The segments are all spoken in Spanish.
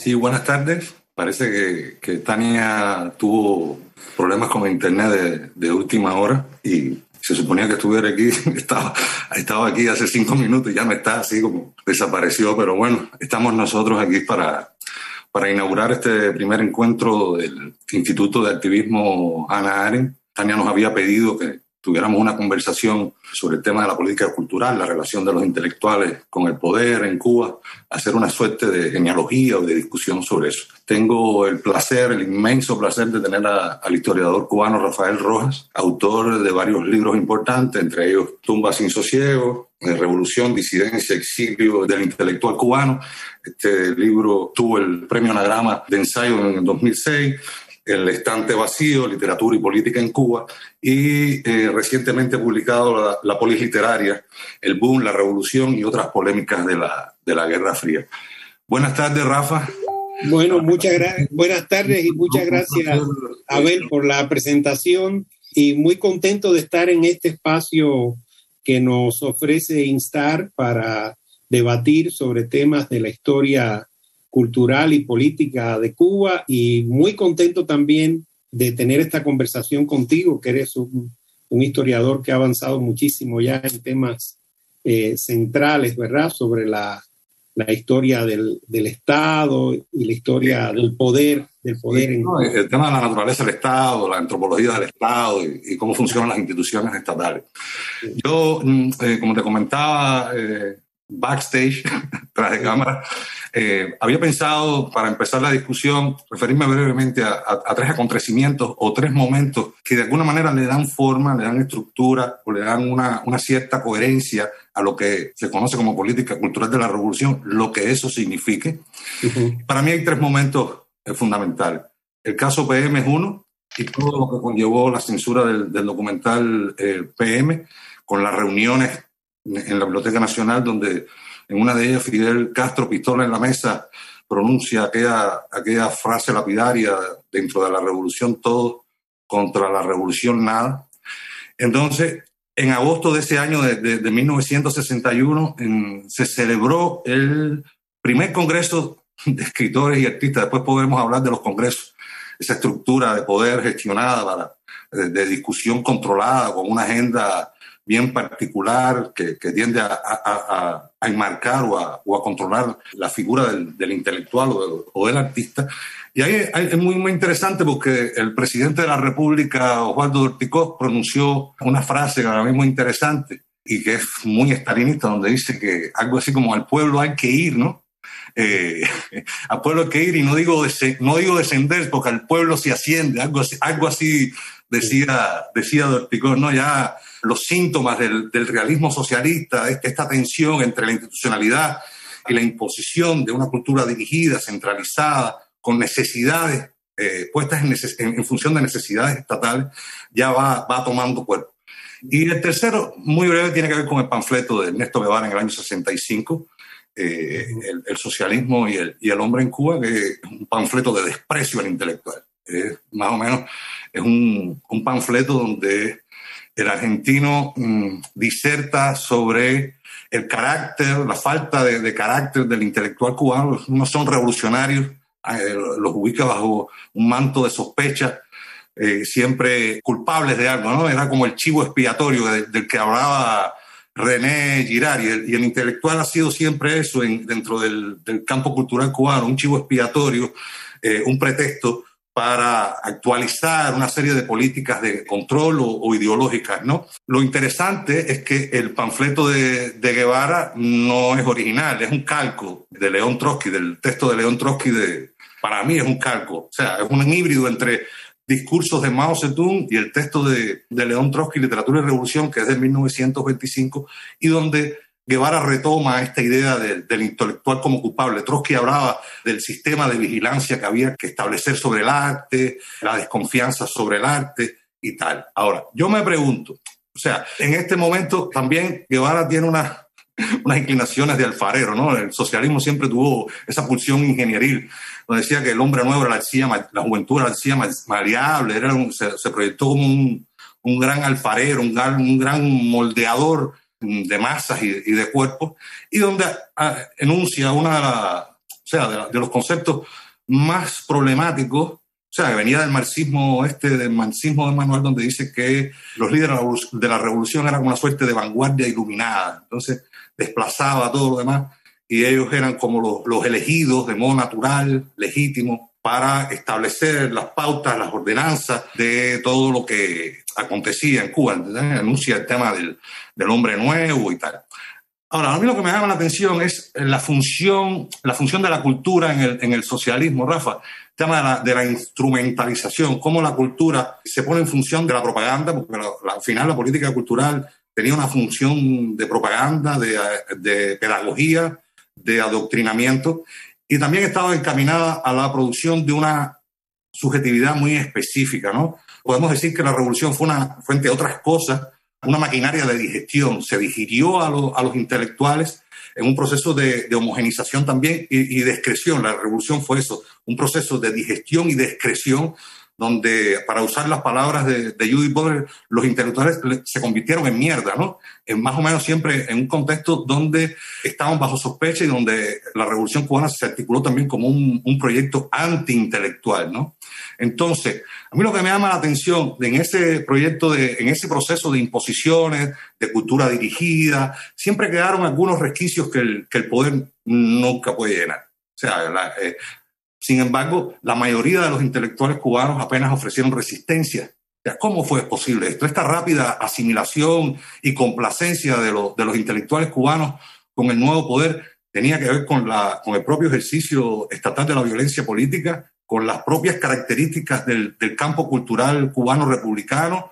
Sí, buenas tardes. Parece que, Tania tuvo problemas con internet de, última hora y se suponía que estuviera aquí. Estaba, estaba aquí hace cinco minutos y ya no está, así como desapareció. Pero bueno, estamos nosotros aquí para, para inaugurar este primer encuentro del Instituto de Activismo Ana Aren. Tania nos había pedido que tuviéramos una conversación sobre el tema de la política cultural, la relación de los intelectuales con el poder en Cuba, hacer una suerte de genealogía o de discusión sobre eso. Tengo el placer, el inmenso placer de tener al historiador cubano Rafael Rojas, autor de varios libros importantes, entre ellos Tumba sin sosiego, Revolución, Disidencia, Exilio del Intelectual Cubano. Este libro tuvo el premio Anagrama de ensayo en el 2006 el estante vacío, literatura y política en Cuba, y eh, recientemente publicado la, Polis Literaria, el boom, la revolución y otras polémicas de la, de la Guerra Fría. Buenas tardes, Rafa. Bueno, muchas. Buenas tardes y muchas gracias, Abel, por la presentación y muy contento de estar en este espacio que nos ofrece Instar para debatir sobre temas de la historia cultural y política de Cuba y muy contento también de tener esta conversación contigo, que eres un, historiador que ha avanzado muchísimo ya en temas eh, centrales, ¿verdad? Sobre la, la historia del, del, Estado y la historia del poder. Del poder el tema de la naturaleza del Estado, la antropología del Estado y, cómo funcionan las instituciones estatales. Yo, mm, eh, como te comentaba, eh, backstage, tras de cámara, eh, había pensado, para empezar la discusión, referirme brevemente a, tres acontecimientos o tres momentos que de alguna manera le dan forma, le dan estructura o le dan una, cierta coherencia a lo que se conoce como política cultural de la revolución, lo que eso signifique. Para mí hay tres momentos fundamentales. El caso PM es uno, y todo lo que conllevó la censura del, documental eh, PM, con las reuniones en la Biblioteca Nacional, donde en una de ellas Fidel Castro, pistola en la mesa, pronuncia aquella, aquella frase lapidaria dentro de la revolución todo, contra la revolución nada. Entonces, en agosto de ese año de, de, 1961 se celebró el primer congreso de escritores y artistas. Después podremos hablar de los congresos, esa estructura de poder gestionada para, de discusión controlada con una agenda bien particular que, tiende a, enmarcar o a, controlar la figura del, intelectual o del, artista. Y ahí, es muy, muy interesante porque el presidente de la República, Osvaldo Orticós, pronunció una frase que a es muy interesante y que es muy estalinista, donde dice que algo así como al pueblo hay que ir, ¿no? Eh, al pueblo que ir y no digo, no digo descender porque al pueblo se asciende, algo así, algo así decía, decía Orticós, ¿no? Ya los síntomas del, realismo socialista, esta tensión entre la institucionalidad y la imposición de una cultura dirigida, centralizada, con necesidades eh, puestas en, función de necesidades estatales, ya va, va tomando cuerpo. Y el tercero, muy breve, tiene que ver con el panfleto de Ernesto Guevara en el año 65, eh, el, socialismo y el, y el, hombre en Cuba, que es un panfleto de desprecio al intelectual. más o menos es un, un panfleto donde el argentino mm, diserta sobre el carácter, la falta de, carácter del intelectual cubano. No son revolucionarios, eh, los ubica bajo un manto de sospecha, eh, siempre culpables de algo, ¿no? Era como el chivo expiatorio del, que hablaba René Girard, y el, intelectual ha sido siempre eso dentro del, campo cultural cubano, un chivo expiatorio, eh, un pretexto para actualizar una serie de políticas de control o, ideológicas, ¿no? Lo interesante es que el panfleto de, Guevara no es original, es un calco de León Trotsky, del texto de León Trotsky, de, para mí es un calco, o sea, es un híbrido entre discursos de Mao Zedong y el texto de, de León Trotsky, Literatura y Revolución, que es de 1925, y donde Guevara retoma esta idea del, intelectual como culpable. Trotsky hablaba del sistema de vigilancia que había que establecer sobre el arte, la desconfianza sobre el arte y tal. Ahora, yo me pregunto, o sea, en este momento también Guevara tiene una, unas inclinaciones de alfarero, ¿no? El socialismo siempre tuvo esa pulsión ingenieril, donde decía que el hombre nuevo era la arcilla, la juventud era la arcilla maleable, era se, proyectó como un, un gran alfarero, un gran, un gran moldeador de masas y, de cuerpos, y donde ah, enuncia una de, la, o sea, de, los conceptos más problemáticos, o sea, que venía del marxismo este, del marxismo de Manuel, donde dice que los líderes de la revolución eran una suerte de vanguardia iluminada, entonces desplazaba todo lo demás, y ellos eran como los, los elegidos de modo natural, legítimo, para establecer las pautas, las ordenanzas de todo lo que acontecía en Cuba. Anuncia el tema del, del, hombre nuevo y tal. Ahora, a mí lo que me llama la atención es la función, la función de la cultura en el, en el socialismo, Rafa. El tema de la, de la, instrumentalización, cómo la cultura se pone en función de la propaganda, porque al final la política cultural tenía una función de propaganda, de, pedagogía, de adoctrinamiento, y también estaba encaminada a la producción de una subjetividad muy específica, ¿no? Podemos decir que la revolución fue, una, fue entre otras cosas, una maquinaria de digestión. Se digirió a, a los intelectuales en un proceso de, de homogenización también y, y, de excreción. La revolución fue eso, un proceso de digestión y de excreción donde, para usar las palabras de, de Judith Butler, los intelectuales se convirtieron en mierda, ¿no? En más o menos siempre en un contexto donde estaban bajo sospecha y donde la revolución cubana se articuló también como un, proyecto antiintelectual, ¿no? Entonces, a mí lo que me llama la atención en ese proyecto, en ese proceso de imposiciones, de cultura dirigida, siempre quedaron algunos resquicios que el, que poder nunca puede llenar. O sea, la, eh, sin embargo, la mayoría de los intelectuales cubanos apenas ofrecieron resistencia. ¿Cómo fue posible esto? Esta rápida asimilación y complacencia de, los intelectuales cubanos con el nuevo poder tenía que ver con, el propio ejercicio estatal de la violencia política, con las propias características del campo cultural cubano republicano,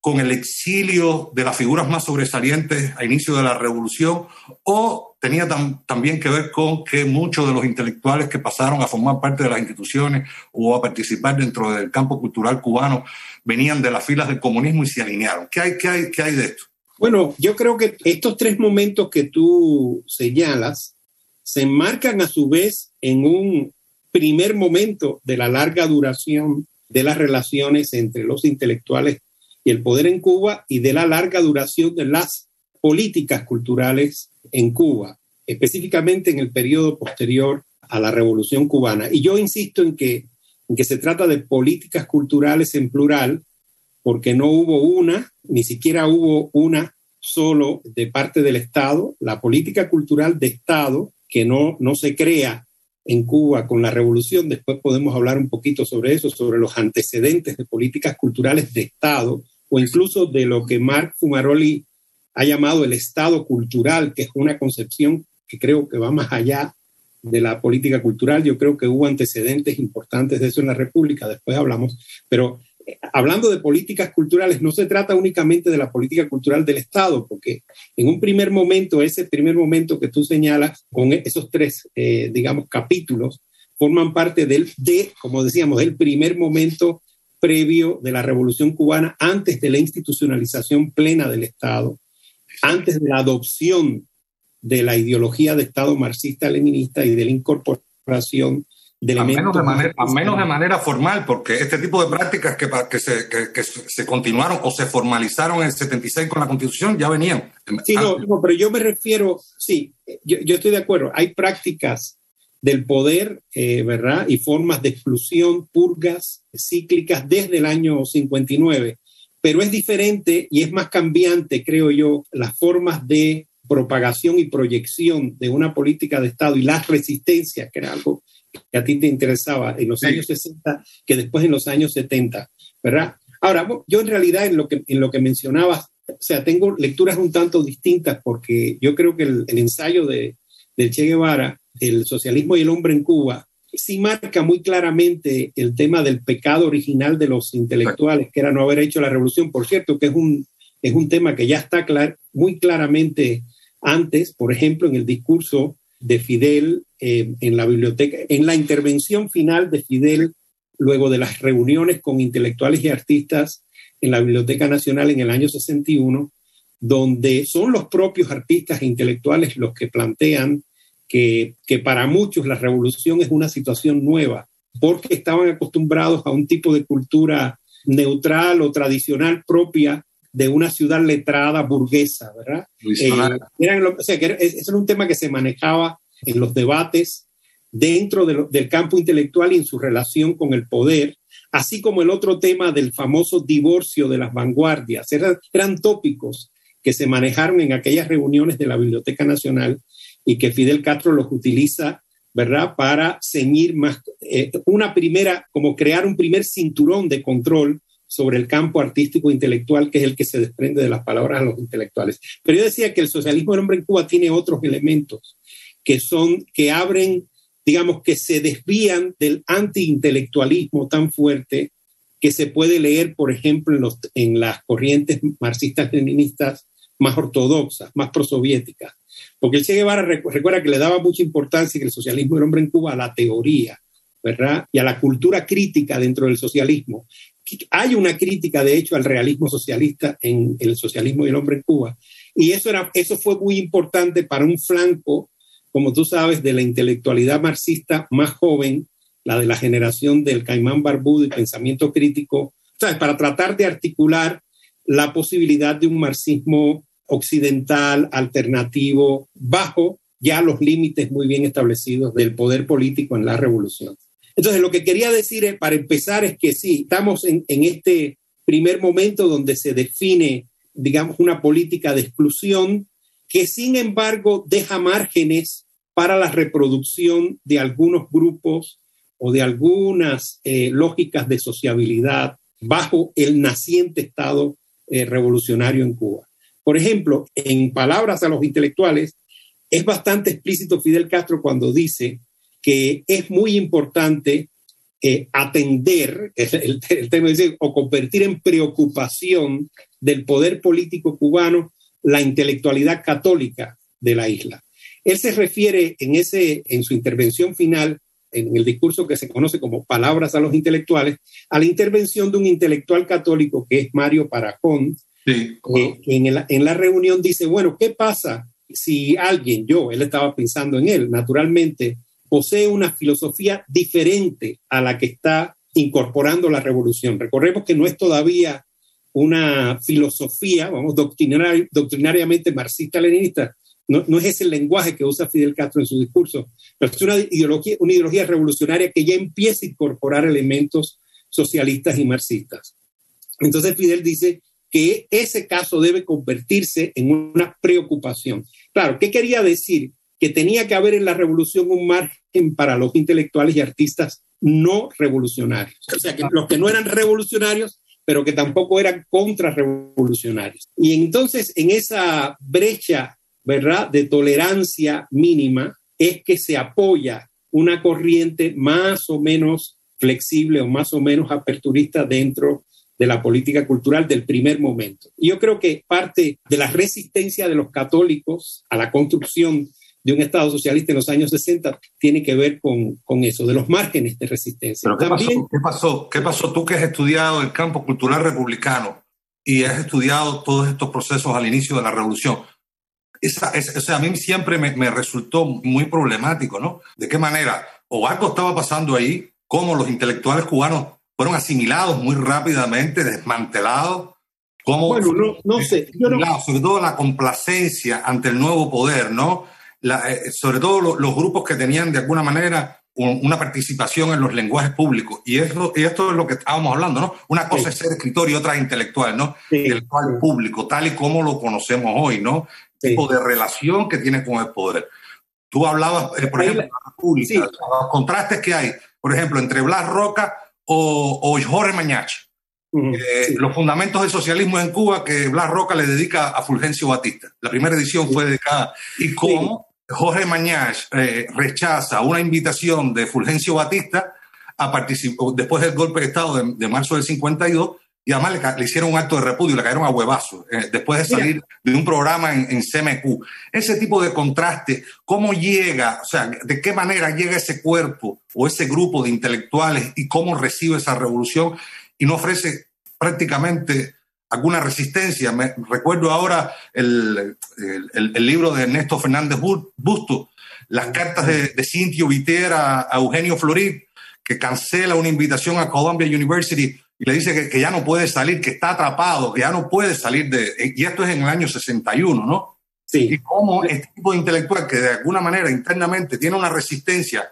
con el exilio de las figuras más sobresalientes a inicio de la revolución, o tenía también que ver con que muchos de los intelectuales que pasaron a formar parte de las instituciones o a participar dentro del campo cultural cubano venían de las filas del comunismo y se alinearon. ¿Qué hay, qué hay, qué hay de esto? Bueno, yo creo que estos tres momentos que tú señalas se enmarcan a su vez en un primer momento de la larga duración de las relaciones entre los intelectuales el poder en Cuba y de la larga duración de las políticas culturales en Cuba, específicamente en el periodo posterior a la Revolución cubana. Y yo insisto en que, en que se trata de políticas culturales en plural, porque no hubo una, ni siquiera hubo una solo de parte del Estado. La política cultural de Estado, que no, no se crea en Cuba con la revolución, después podemos hablar un poquito sobre eso, sobre los antecedentes de políticas culturales de Estado, o incluso de lo que Marc Fumaroli ha llamado el Estado cultural, que es una concepción que creo que va más allá de la política cultural. Yo creo que hubo antecedentes importantes de eso en la República, después hablamos, pero eh, hablando de políticas culturales, no se trata únicamente de la política cultural del Estado, porque en un primer momento, ese primer momento que tú señalas, con esos tres, eh, digamos, capítulos, forman parte del, de, como decíamos, del primer momento previo de la Revolución cubana, antes de la institucionalización plena del Estado, antes de la adopción de la ideología de Estado marxista-leninista y de la incorporación de elementos... Menos de manera, a menos de manera formal, porque este tipo de prácticas que, que, se, que, se continuaron o se formalizaron en el 76 con la Constitución ya venían. Sí, no, no pero yo me refiero, sí, yo, yo estoy de acuerdo, hay prácticas del poder, eh, ¿verdad? Y formas de exclusión, purgas cíclicas desde el año 59. Pero es diferente y es más cambiante, creo yo, las formas de propagación y proyección de una política de Estado y las resistencias, que era algo que a ti te interesaba en los años 60, que después en los años 70, ¿verdad? Ahora, yo en realidad en lo que, en lo que mencionabas, o sea, tengo lecturas un tanto distintas porque yo creo que el, el ensayo de, de Che Guevara el socialismo y el hombre en Cuba, sí marca muy claramente el tema del pecado original de los intelectuales, que era no haber hecho la revolución. Por cierto, que es un, es un tema que ya está muy claramente antes, por ejemplo, en el discurso de Fidel eh, en la biblioteca, en la intervención final de Fidel, luego de las reuniones con intelectuales y artistas en la Biblioteca Nacional en el año 61, donde son los propios artistas e intelectuales los que plantean que, que para muchos la revolución es una situación nueva, porque estaban acostumbrados a un tipo de cultura neutral o tradicional propia de una ciudad letrada burguesa, ¿verdad? Eh, o sea, que era, es, un tema que se manejaba en los debates dentro del campo intelectual y en su relación con el poder, así como el otro tema del famoso divorcio de las vanguardias. Eran, eran tópicos que se manejaron en aquellas reuniones de la Biblioteca Nacional y que Fidel Castro los utiliza, ¿verdad?, para ceñir más, eh, una primera, como crear un primer cinturón de control sobre el campo artístico e intelectual, que es el que se desprende de las palabras de los intelectuales. Pero yo decía que el socialismo del hombre en Cuba tiene otros elementos que son, que abren, digamos, que se desvían del antiintelectualismo tan fuerte que se puede leer, por ejemplo, en, en las corrientes marxistas-leninistas más ortodoxas, más prosoviéticas. Porque el Che Guevara recuerda que le daba mucha importancia que el socialismo del hombre en Cuba a la teoría, ¿verdad? Y a la cultura crítica dentro del socialismo. Hay una crítica, de hecho, al realismo socialista en el socialismo del hombre en Cuba. Y eso, era, eso fue muy importante para un flanco, como tú sabes, de la intelectualidad marxista más joven, la de la generación del caimán barbudo y pensamiento crítico, ¿sabes? para tratar de articular la posibilidad de un marxismo occidental, alternativo, bajo ya los límites muy bien establecidos del poder político en la revolución. Entonces, lo que quería decir para empezar es que sí, estamos en, este primer momento donde se define, digamos, una política de exclusión que sin embargo deja márgenes para la reproducción de algunos grupos o de algunas eh, lógicas de sociabilidad bajo el naciente Estado eh, revolucionario en Cuba. Por ejemplo, en palabras a los intelectuales, es bastante explícito Fidel Castro cuando dice que es muy importante eh, atender, el, tema o convertir en preocupación del poder político cubano la intelectualidad católica de la isla. Él se refiere en, ese, en su intervención final, en el discurso que se conoce como Palabras a los intelectuales, a la intervención de un intelectual católico que es Mario Parajón, que en, en la reunión dice, bueno, ¿qué pasa si alguien, yo, él estaba pensando en él, naturalmente, posee una filosofía diferente a la que está incorporando la revolución. Recordemos que no es todavía una filosofía, vamos, doctrinariamente marxista-leninista, no, no, es ese el lenguaje que usa Fidel Castro en su discurso, pero es una ideología, una ideología revolucionaria que ya empieza a incorporar elementos socialistas y marxistas. Entonces Fidel dice que ese caso debe convertirse en una preocupación. Claro, ¿qué quería decir? que tenía que haber en la revolución un margen para los intelectuales y artistas no revolucionarios. O sea, los que no eran revolucionarios, pero que tampoco eran contrarrevolucionarios. Y entonces, en esa brecha, ¿verdad?, de tolerancia mínima, es que se apoya una corriente más o menos flexible o más o menos aperturista dentro de la política cultural del primer momento. Yo creo que parte de la resistencia de los católicos a la construcción de un Estado socialista en los años 60 tiene que ver con, con eso, de los márgenes de resistencia. ¿qué, pasó, ¿qué, pasó, Tú que has estudiado el campo cultural republicano y has estudiado todos estos procesos al inicio de la revolución. Esa, o sea, a mí siempre me, me, resultó muy problemático, ¿no? ¿De qué manera? O algo estaba pasando ahí, cómo los intelectuales cubanos fueron asimilados muy rápidamente, desmantelados, cómo... Bueno, no, no sé. Sobre todo la complacencia ante el nuevo poder, ¿no? Eh, sobre todo los grupos que tenían de alguna manera una participación en los lenguajes públicos. Y, eso, y esto es lo que estábamos hablando, ¿no? Una cosa es ser escritor y otra intelectual, ¿no? el cual público, tal y como lo conocemos hoy, ¿no? tipo de relación que tiene con el poder. Tú hablabas, eh, por ejemplo, de la República, los contrastes que hay, por ejemplo, entre Blas Roca o, o Jorge Mañach. Eh, los fundamentos del socialismo en Cuba que Blas Roca le dedica a Fulgencio Batista. La primera edición fue dedicada. Y cómo Jorge Mañach eh, rechaza una invitación de Fulgencio Batista a participar después del golpe de Estado de, marzo del 52 y además le, hicieron un acto de repudio, le cayeron a huevazos eh, después de salir de un programa en, en, CMQ. Ese tipo de contraste, ¿cómo llega, o sea, de qué manera llega ese cuerpo o ese grupo de intelectuales y cómo recibe esa revolución y no ofrece prácticamente alguna resistencia. Me recuerdo ahora el, el, libro de Ernesto Fernández Busto, las cartas de, de Cintio Viter a, Eugenio Florid, que cancela una invitación a Columbia University y le dice que, que, ya no puede salir, que está atrapado, que ya no puede salir de... Y esto es en el año 61, ¿no? Sí. Y cómo este tipo de intelectual que de alguna manera internamente tiene una resistencia,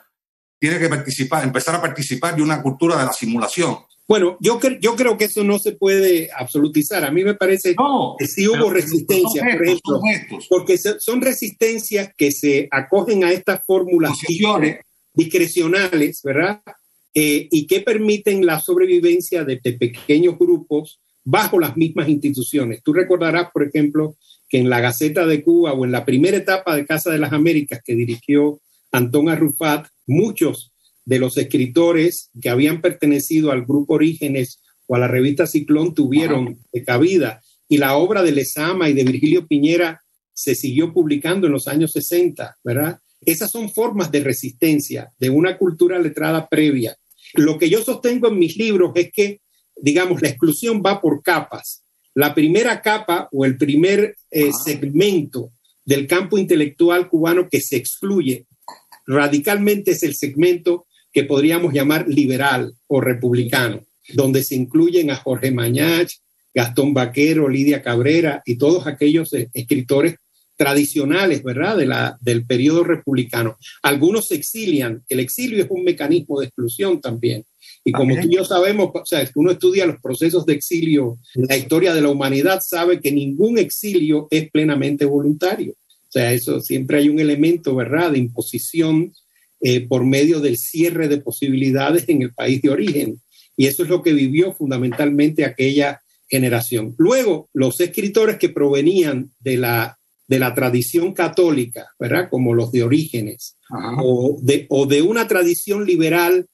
tiene que participar, empezar a participar de una cultura de la simulación. Bueno, yo, yo creo que eso no se puede absolutizar. A mí me parece que sí hubo resistencia, por ejemplo, porque son resistencias que se acogen a estas formulaciones discrecionales, ¿verdad? Eh, y que permiten la sobrevivencia de, de, pequeños grupos bajo las mismas instituciones. Tú recordarás, por ejemplo, que en la Gaceta de Cuba o en la primera etapa de Casa de las Américas que dirigió Antón Arrufat, muchos de los escritores que habían pertenecido al grupo Orígenes o a la revista Ciclón tuvieron cabida y la obra de Lezama y de Virgilio Piñera se siguió publicando en los años 60, ¿verdad? Esas son formas de resistencia de una cultura letrada previa. Lo que yo sostengo en mis libros es que, digamos, la exclusión va por capas. La primera capa o el primer eh, segmento del campo intelectual cubano que se excluye radicalmente es el segmento que podríamos llamar liberal o republicano, donde se incluyen a Jorge Mañach, Gastón Vaquero, Lidia Cabrera y todos aquellos eh, escritores tradicionales, ¿verdad?, de la, del periodo republicano. Algunos se exilian. El exilio es un mecanismo de exclusión también. Y como tú y yo sabemos, o sea, uno estudia los procesos de exilio, la historia de la humanidad sabe que ningún exilio es plenamente voluntario. O sea, eso siempre hay un elemento, ¿verdad?, de imposición eh, por medio del cierre de posibilidades en el país de origen. Y eso es lo que vivió fundamentalmente aquella generación. Luego, los escritores que provenían de la, de la tradición católica, ¿verdad? Como los de Orígenes, o de, o de, una tradición liberal,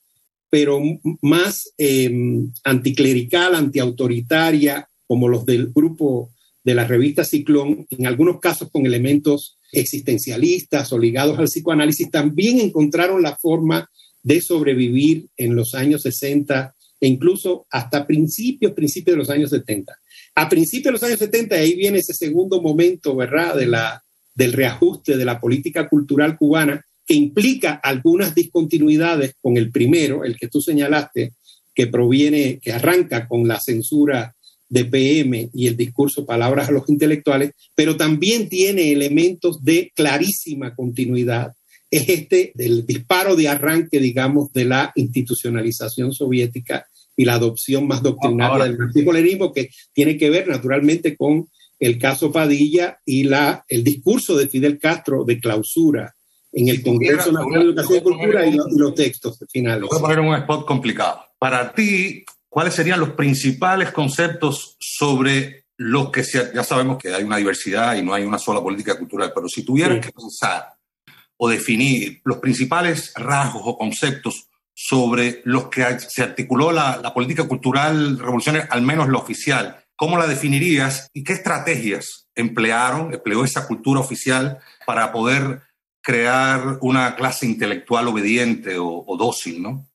pero más em, anticlerical, antiautoritaria, como los del grupo de la revista Ciclón, en algunos casos con elementos existencialistas o ligados al psicoanálisis, también encontraron la forma de sobrevivir en los años 60 e incluso hasta principios, principios de los años 70. A principios de los años 70, ahí viene ese segundo momento, ¿verdad?, de la, del reajuste de la política cultural cubana, que implica algunas discontinuidades con el primero, el que tú señalaste, que proviene, que arranca con la censura de PM y el discurso Palabras a los intelectuales, pero también tiene elementos de clarísima continuidad. Es este del disparo de arranque, digamos, de la institucionalización soviética y la adopción más doctrinaria del marxismo que tiene que ver naturalmente con el caso Padilla y la, el discurso de Fidel Castro de clausura en el Congreso Nacional de Educación y Cultura y, los textos finales. Voy a poner un spot complicado. Para ti, ¿cuáles serían los principales conceptos sobre los que ya sabemos que hay una diversidad y no hay una sola política cultural, pero si tuvieran que pensar o definir los principales rasgos o conceptos sobre los que se articuló la, política cultural revolucionaria, al menos la oficial, ¿cómo la definirías y qué estrategias emplearon, empleó esa cultura oficial para poder crear una clase intelectual obediente o, dócil, ¿no?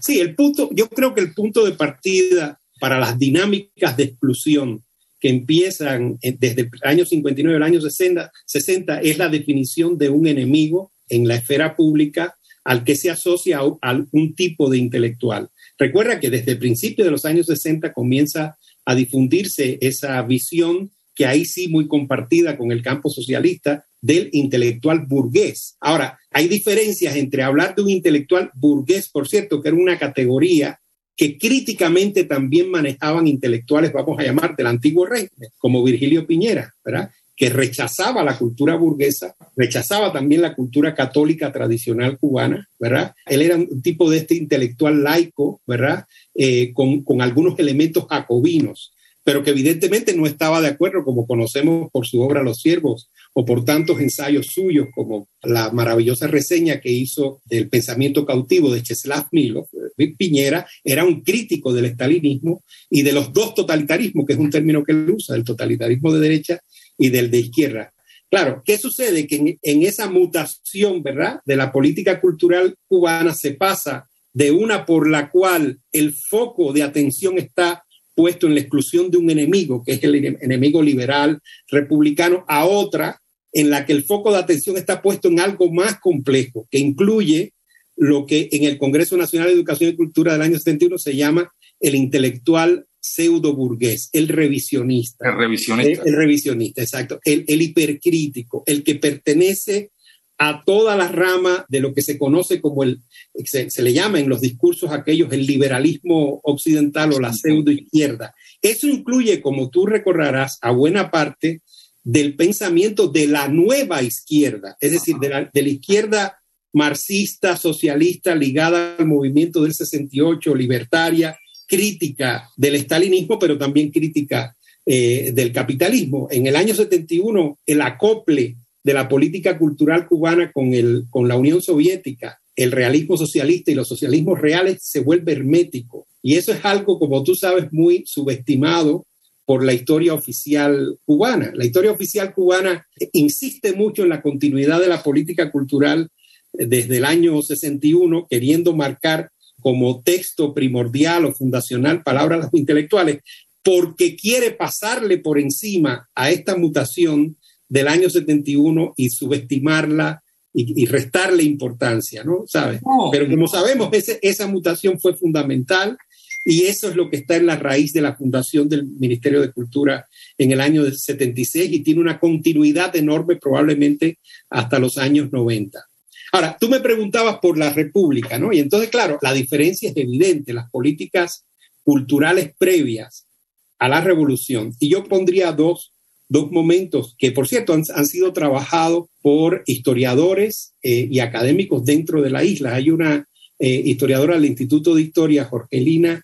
Sí, el punto, yo creo que el punto de partida para las dinámicas de exclusión que empiezan desde el año 59 al año 60, 60 es la definición de un enemigo en la esfera pública al que se asocia a un tipo de intelectual. Recuerda que desde el principio de los años 60 comienza a difundirse esa visión que ahí sí muy compartida con el campo socialista del intelectual burgués. Ahora, hay diferencias entre hablar de un intelectual burgués, por cierto, que era una categoría que críticamente también manejaban intelectuales, vamos a llamar, del antiguo régimen, como Virgilio Piñera, ¿verdad? Que rechazaba la cultura burguesa, rechazaba también la cultura católica tradicional cubana, ¿verdad? Él era un tipo de este intelectual laico, ¿verdad? Eh, con, con algunos elementos jacobinos, pero que evidentemente no estaba de acuerdo, como conocemos por su obra Los Siervos o por tantos ensayos suyos, como la maravillosa reseña que hizo del pensamiento cautivo de Czeslaw Milov. Piñera era un crítico del estalinismo y de los dos totalitarismos, que es un término que él usa, el totalitarismo de derecha y del de izquierda. Claro, ¿qué sucede? Que en, esa mutación, ¿verdad?, de la política cultural cubana se pasa de una por la cual el foco de atención está puesto en la exclusión de un enemigo, que es el enemigo liberal republicano, a otra en la que el foco de atención está puesto en algo más complejo, que incluye lo que en el Congreso Nacional de Educación y Cultura del año 71 se llama el intelectual pseudo burgués, el revisionista. El revisionista. El, revisionista, exacto. El, el, hipercrítico, el que pertenece a toda la rama de lo que se conoce como el, se, le llama en los discursos aquellos el liberalismo occidental o la pseudo izquierda. Eso incluye, como tú recordarás, a buena parte del pensamiento de la nueva izquierda, es decir, de la, de la izquierda marxista, socialista, ligada al movimiento del 68, libertaria, crítica del estalinismo, pero también crítica eh, del capitalismo. En el año 71, el acople de la política cultural cubana con, el, con la Unión Soviética, el realismo socialista y los socialismos reales se vuelve hermético. Y eso es algo, como tú sabes, muy subestimado por la historia oficial cubana. La historia oficial cubana insiste mucho en la continuidad de la política cultural desde el año 61, queriendo marcar como texto primordial o fundacional palabras intelectuales, porque quiere pasarle por encima a esta mutación del año 71 y subestimarla y, restarle importancia, ¿no? ¿Sabes? Pero como sabemos, esa mutación fue fundamental y eso es lo que está en la raíz de la fundación del Ministerio de Cultura en el año 76 y tiene una continuidad enorme probablemente hasta los años 90. Ahora, tú me preguntabas por la República, ¿no? Y entonces, claro, la diferencia es evidente, las políticas culturales previas a la revolución. Y yo pondría dos, dos momentos que, por cierto, han, sido trabajados por historiadores eh, y académicos dentro de la isla. Hay una eh, historiadora del Instituto de Historia, Jorgelina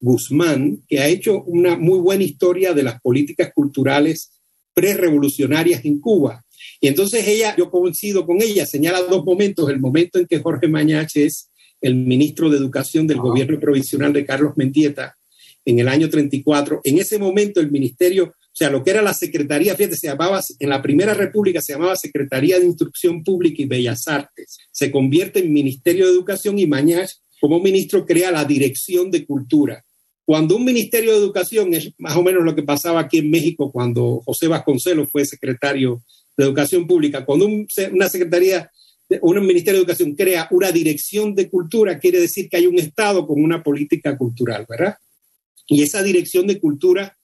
Guzmán, que ha hecho una muy buena historia de las políticas culturales prerevolucionarias en Cuba. Y entonces ella, yo coincido con ella, señala dos momentos. El momento en que Jorge Mañache es el ministro de Educación del gobierno provisional de Carlos Mendieta en el año 34. En ese momento el ministerio, o sea, lo que era la Secretaría, fíjate, se llamaba, en la Primera República se llamaba Secretaría de Instrucción Pública y Bellas Artes. Se convierte en Ministerio de Educación y Mañache como ministro crea la Dirección de Cultura. Cuando un Ministerio de Educación es más o menos lo que pasaba aquí en México cuando José Vasconcelos fue secretario de Educación Pública, cuando una secretaría, un Ministerio de Educación crea una dirección de cultura, quiere decir que hay un Estado con una política cultural, ¿verdad? Y esa dirección de cultura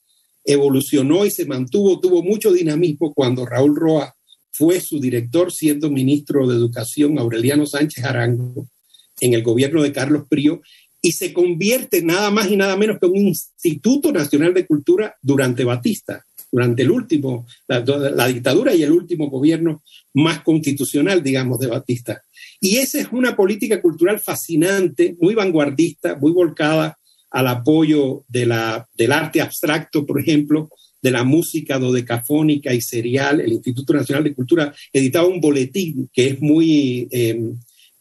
evolucionó y se mantuvo, tuvo mucho dinamismo cuando Raúl Roa fue su director, siendo ministro de Educación Aureliano Sánchez Arango en el gobierno de Carlos Prío, y se convierte nada más y nada menos que un Instituto Nacional de Cultura durante Batista durante el último, la, dictadura y el último gobierno más constitucional, digamos, de Batista. Y esa es una política cultural fascinante, muy vanguardista, muy volcada al apoyo de la, del arte abstracto, por ejemplo, de la música dodecafónica y serial. El Instituto Nacional de Cultura editaba un boletín que es muy, eh,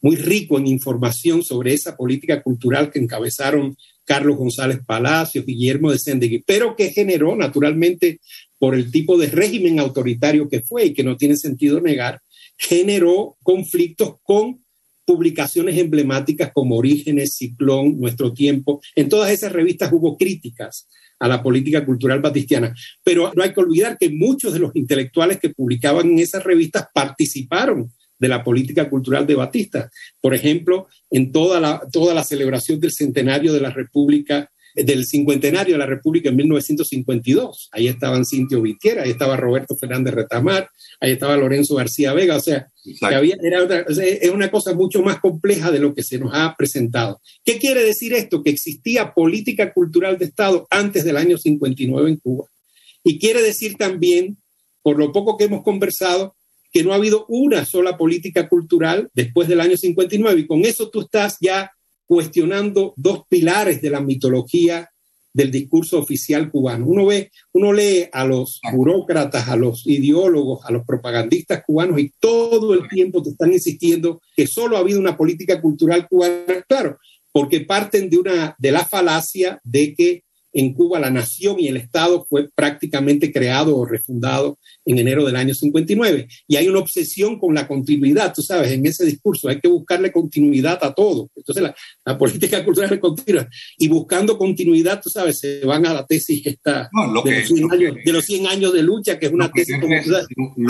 muy rico en información sobre esa política cultural que encabezaron Carlos González Palacios, Guillermo de Sendegui, pero que generó naturalmente por el tipo de régimen autoritario que fue y que no tiene sentido negar, generó conflictos con publicaciones emblemáticas como Orígenes, Ciclón, Nuestro Tiempo. En todas esas revistas hubo críticas a la política cultural batistiana. Pero no hay que olvidar que muchos de los intelectuales que publicaban en esas revistas participaron de la política cultural de Batista. Por ejemplo, en toda la, toda la celebración del centenario de la República, del cincuentenario de la República en 1952. Ahí estaban Cintio Vitiera, ahí estaba Roberto Fernández Retamar, ahí estaba Lorenzo García Vega, o sea, había, era es una cosa mucho más compleja de lo que se nos ha presentado. ¿Qué quiere decir esto? Que existía política cultural de Estado antes del año 59 en Cuba. Y quiere decir también, por lo poco que hemos conversado, que no ha habido una sola política cultural después del año 59 y con eso tú estás ya cuestionando dos pilares de la mitología del discurso oficial cubano. Uno ve, uno lee a los burócratas, a los ideólogos, a los propagandistas cubanos y todo el tiempo te están insistiendo que solo ha habido una política cultural cubana, claro, porque parten de una de la falacia de que en Cuba la nación y el Estado fue prácticamente creado o refundado en enero del año 59. Y hay una obsesión con la continuidad, tú sabes, en ese discurso. Hay que buscarle continuidad a todo. Entonces la, política cultural es continua. Y buscando continuidad, tú sabes, se van a la tesis esta de, los 100 años, de, lucha, que es una tesis como,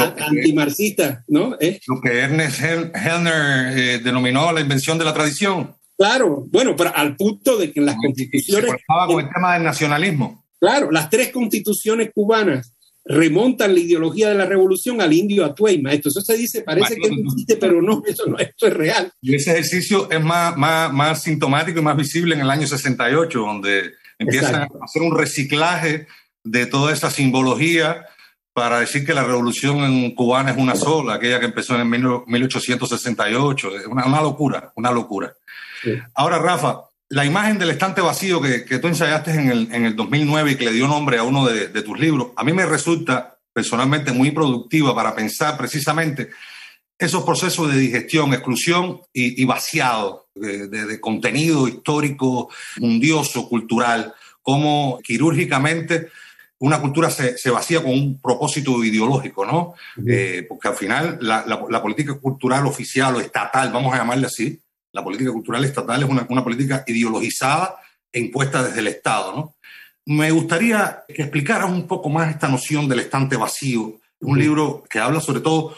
antimarxista, ¿no? ¿Eh? Lo que Ernest Hellner eh, denominó la invención de la tradición. Claro, bueno, pero al punto de que en las constituciones... Se con el tema del nacionalismo. Claro, las tres constituciones cubanas remontan la ideología de la revolución al indio Atuey, maestro. Eso se dice, parece que existe, pero no, eso no, esto es real. Y ese ejercicio es más, más, más sintomático y más visible en el año 68, donde empiezan a hacer un reciclaje de toda esa simbología para decir que la revolución cubana es una sola, aquella que empezó en 1868. Es una, una locura, una locura. Ahora, Rafa, la imagen del estante vacío que, que tú ensayaste en el, en el, 2009 y que le dio nombre a uno de, tus libros, a mí me resulta personalmente muy productiva para pensar precisamente esos procesos de digestión, exclusión y, vaciado de, contenido histórico, mundioso, cultural, cómo quirúrgicamente una cultura se, se, vacía con un propósito ideológico, ¿no? Eh, porque al final la, la, política cultural oficial o estatal, vamos a llamarle así, la política cultural estatal es una, una política ideologizada e impuesta desde el Estado. ¿no? Me gustaría que explicaras un poco más esta noción del estante vacío. Un libro que habla sobre todo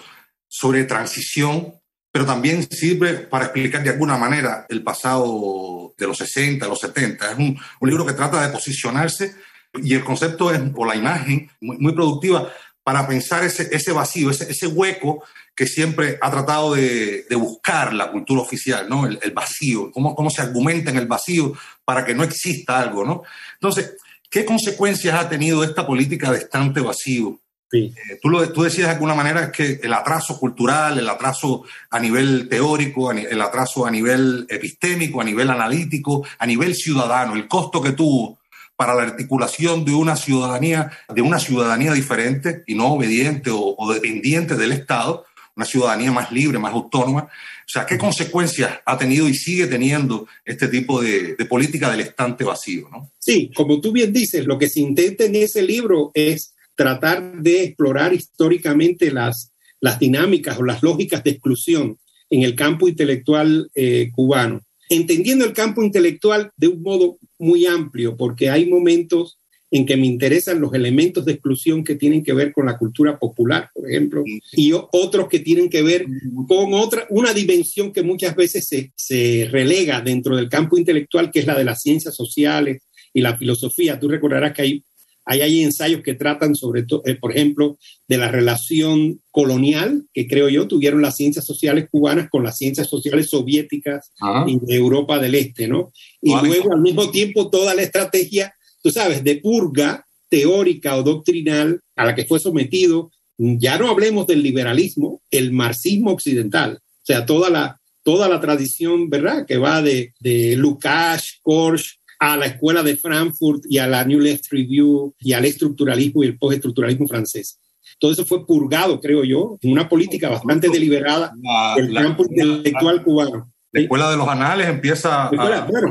sobre transición, pero también sirve para explicar de alguna manera el pasado de los 60, los 70. Es un, un libro que trata de posicionarse y el concepto es, o la imagen, muy, muy productiva para pensar ese, ese vacío, ese, ese hueco que siempre ha tratado de, buscar la cultura oficial, ¿no? El, vacío, cómo, cómo se argumenta en el vacío para que no exista algo, ¿no? Entonces, ¿qué consecuencias ha tenido esta política de estante vacío? Eh, tú, lo, tú decías de alguna manera que el atraso cultural, el atraso a nivel teórico, el atraso a nivel epistémico, a nivel analítico, a nivel ciudadano, el costo que tuvo para la articulación de una ciudadanía, de una ciudadanía diferente y no obediente o dependiente del Estado, una ciudadanía más libre, más autónoma. O sea, ¿qué consecuencias ha tenido y sigue teniendo este tipo de, política del estante vacío? Sí, como tú bien dices, lo que se intenta en ese libro es tratar de explorar históricamente las, las dinámicas o las lógicas de exclusión en el campo intelectual eh, cubano, entendiendo el campo intelectual de un modo muy amplio, porque hay momentos en que me interesan los elementos de exclusión que tienen que ver con la cultura popular, por ejemplo, y otros que tienen que ver con otra, una dimensión que muchas veces se, se relega dentro del campo intelectual, que es la de las ciencias sociales y la filosofía. Tú recordarás que hay, hay, hay ensayos que tratan sobre todo, eh, por ejemplo, de la relación colonial que creo yo tuvieron las ciencias sociales cubanas con las ciencias sociales soviéticas y de Europa del Este, ¿no? Y luego al mismo tiempo toda la estrategia tú sabes, de purga teórica o doctrinal a la que fue sometido, ya no hablemos del liberalismo, el marxismo occidental, o sea, toda la, toda la tradición, ¿verdad?, que va de, de Lukács, Korsch, a la escuela de Frankfurt y a la New Left Review y al estructuralismo y el postestructuralismo francés. Todo eso fue purgado, creo yo, en una política bastante deliberada del campo intelectual cubano. La escuela de los anales empieza a bueno,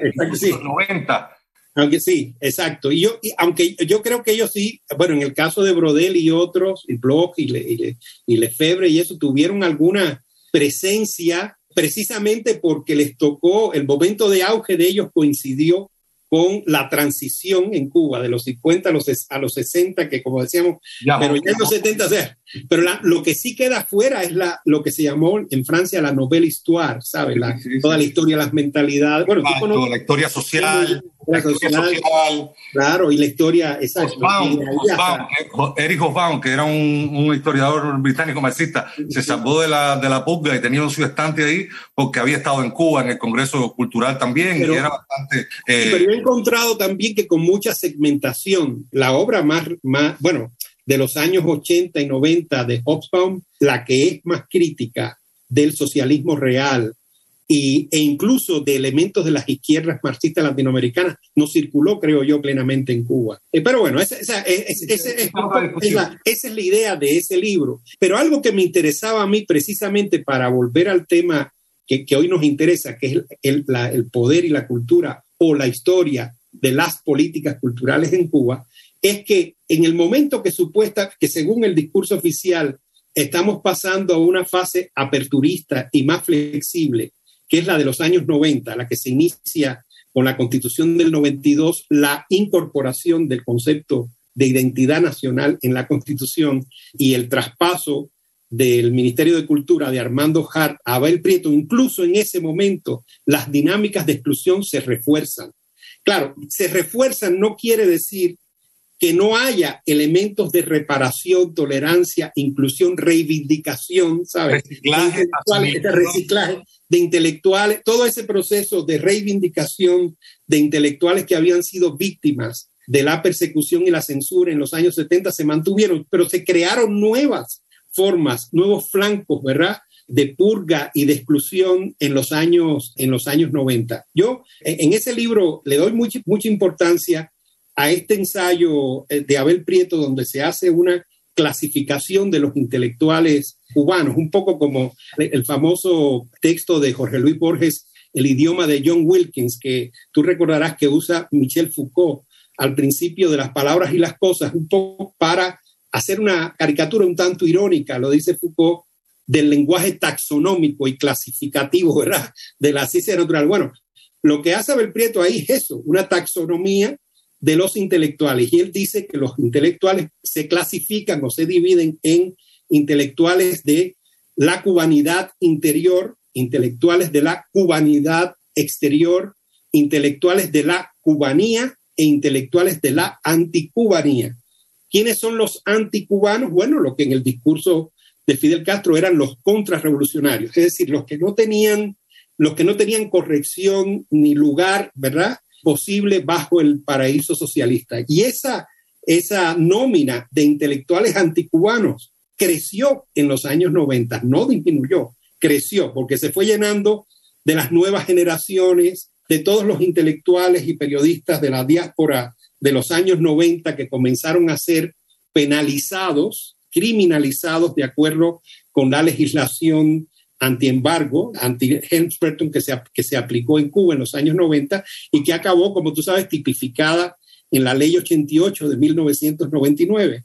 en los 90 aunque sí, exacto. Y yo, aunque yo creo que ellos sí, bueno, en el caso de Brodel y otros, y Bloch y, Le, y, Lefebvre y eso, tuvieron alguna presencia precisamente porque les tocó, el momento de auge de ellos coincidió con la transición en Cuba de los 50 a los, a los 60, que como decíamos, pero ya en los 70, o sea, pero lo que sí queda fuera es la, lo que se llamó en Francia la novela histoire, ¿sabes? La, toda la historia, las mentalidades, bueno, la historia social, la social, claro, y la historia, exacto. Eric Hobsbawm, que era un, historiador británico marxista, se salvó de la, de la pugna y tenía su estante ahí porque había estado en Cuba en el Congreso Cultural también y era bastante... Eh, pero yo he encontrado también que con mucha segmentación, la obra más, más bueno, de los años 80 y 90 de Hobsbawm, la que es más crítica del socialismo real y, e incluso de elementos de las izquierdas marxistas latinoamericanas, no circuló, creo yo, plenamente en Cuba. Eh, pero bueno, esa, esa, es, la, esa, es la idea de ese libro. Pero algo que me interesaba a mí precisamente para volver al tema que, que hoy nos interesa, que es el, el, el poder y la cultura o la historia de las políticas culturales en Cuba, es que en el momento que supuesta, que según el discurso oficial estamos pasando a una fase aperturista y más flexible, que es la de los años 90, la que se inicia con la constitución del 92, la incorporación del concepto de identidad nacional en la constitución y el traspaso del Ministerio de Cultura de Armando Hart a Abel Prieto, incluso en ese momento las dinámicas de exclusión se refuerzan. Claro, se refuerzan no quiere decir que no haya elementos de reparación, tolerancia, inclusión, reivindicación, ¿sabes? Reciclaje, de reciclaje de intelectuales, todo ese proceso de reivindicación de intelectuales que habían sido víctimas de la persecución y la censura en los años 70 se mantuvieron, pero se crearon nuevas formas, nuevos flancos, ¿verdad? de purga y de exclusión en los años, en los años 90. Yo en ese libro le doy mucha, mucha importancia a este ensayo eh, de Abel Prieto donde se hace una clasificación de los intelectuales cubanos, un poco como el famoso texto de Jorge Luis Borges, El idioma de John Wilkins, que tú recordarás que usa Michel Foucault al principio de las palabras y las cosas, un poco para hacer una caricatura un tanto irónica, lo dice Foucault, del lenguaje taxonómico y clasificativo, ¿verdad? De la ciencia natural. Bueno, lo que hace Abel Prieto ahí es eso, una taxonomía de los intelectuales. Y él dice que los intelectuales se clasifican o se dividen en intelectuales de la cubanidad interior, intelectuales de la cubanidad exterior, intelectuales de la cubanía e intelectuales de la anticubanía. ¿Quiénes son los anticubanos? Bueno, lo que en el discurso de Fidel Castro eran los contrarrevolucionarios, es decir, los que no tenían, los que no tenían corrección ni lugar, ¿verdad? Posible bajo el paraíso socialista. Y esa, esa nómina de intelectuales anticubanos creció en los años 90, no disminuyó, creció porque se fue llenando de las nuevas generaciones, de todos los intelectuales y periodistas de la diáspora de los años 90 que comenzaron a ser penalizados, criminalizados de acuerdo con la legislación anti-embargo, anti-Helms-Burton que se, que se aplicó en Cuba en los años 90 y que acabó, como tú sabes, tipificada en la ley 88 de 1999.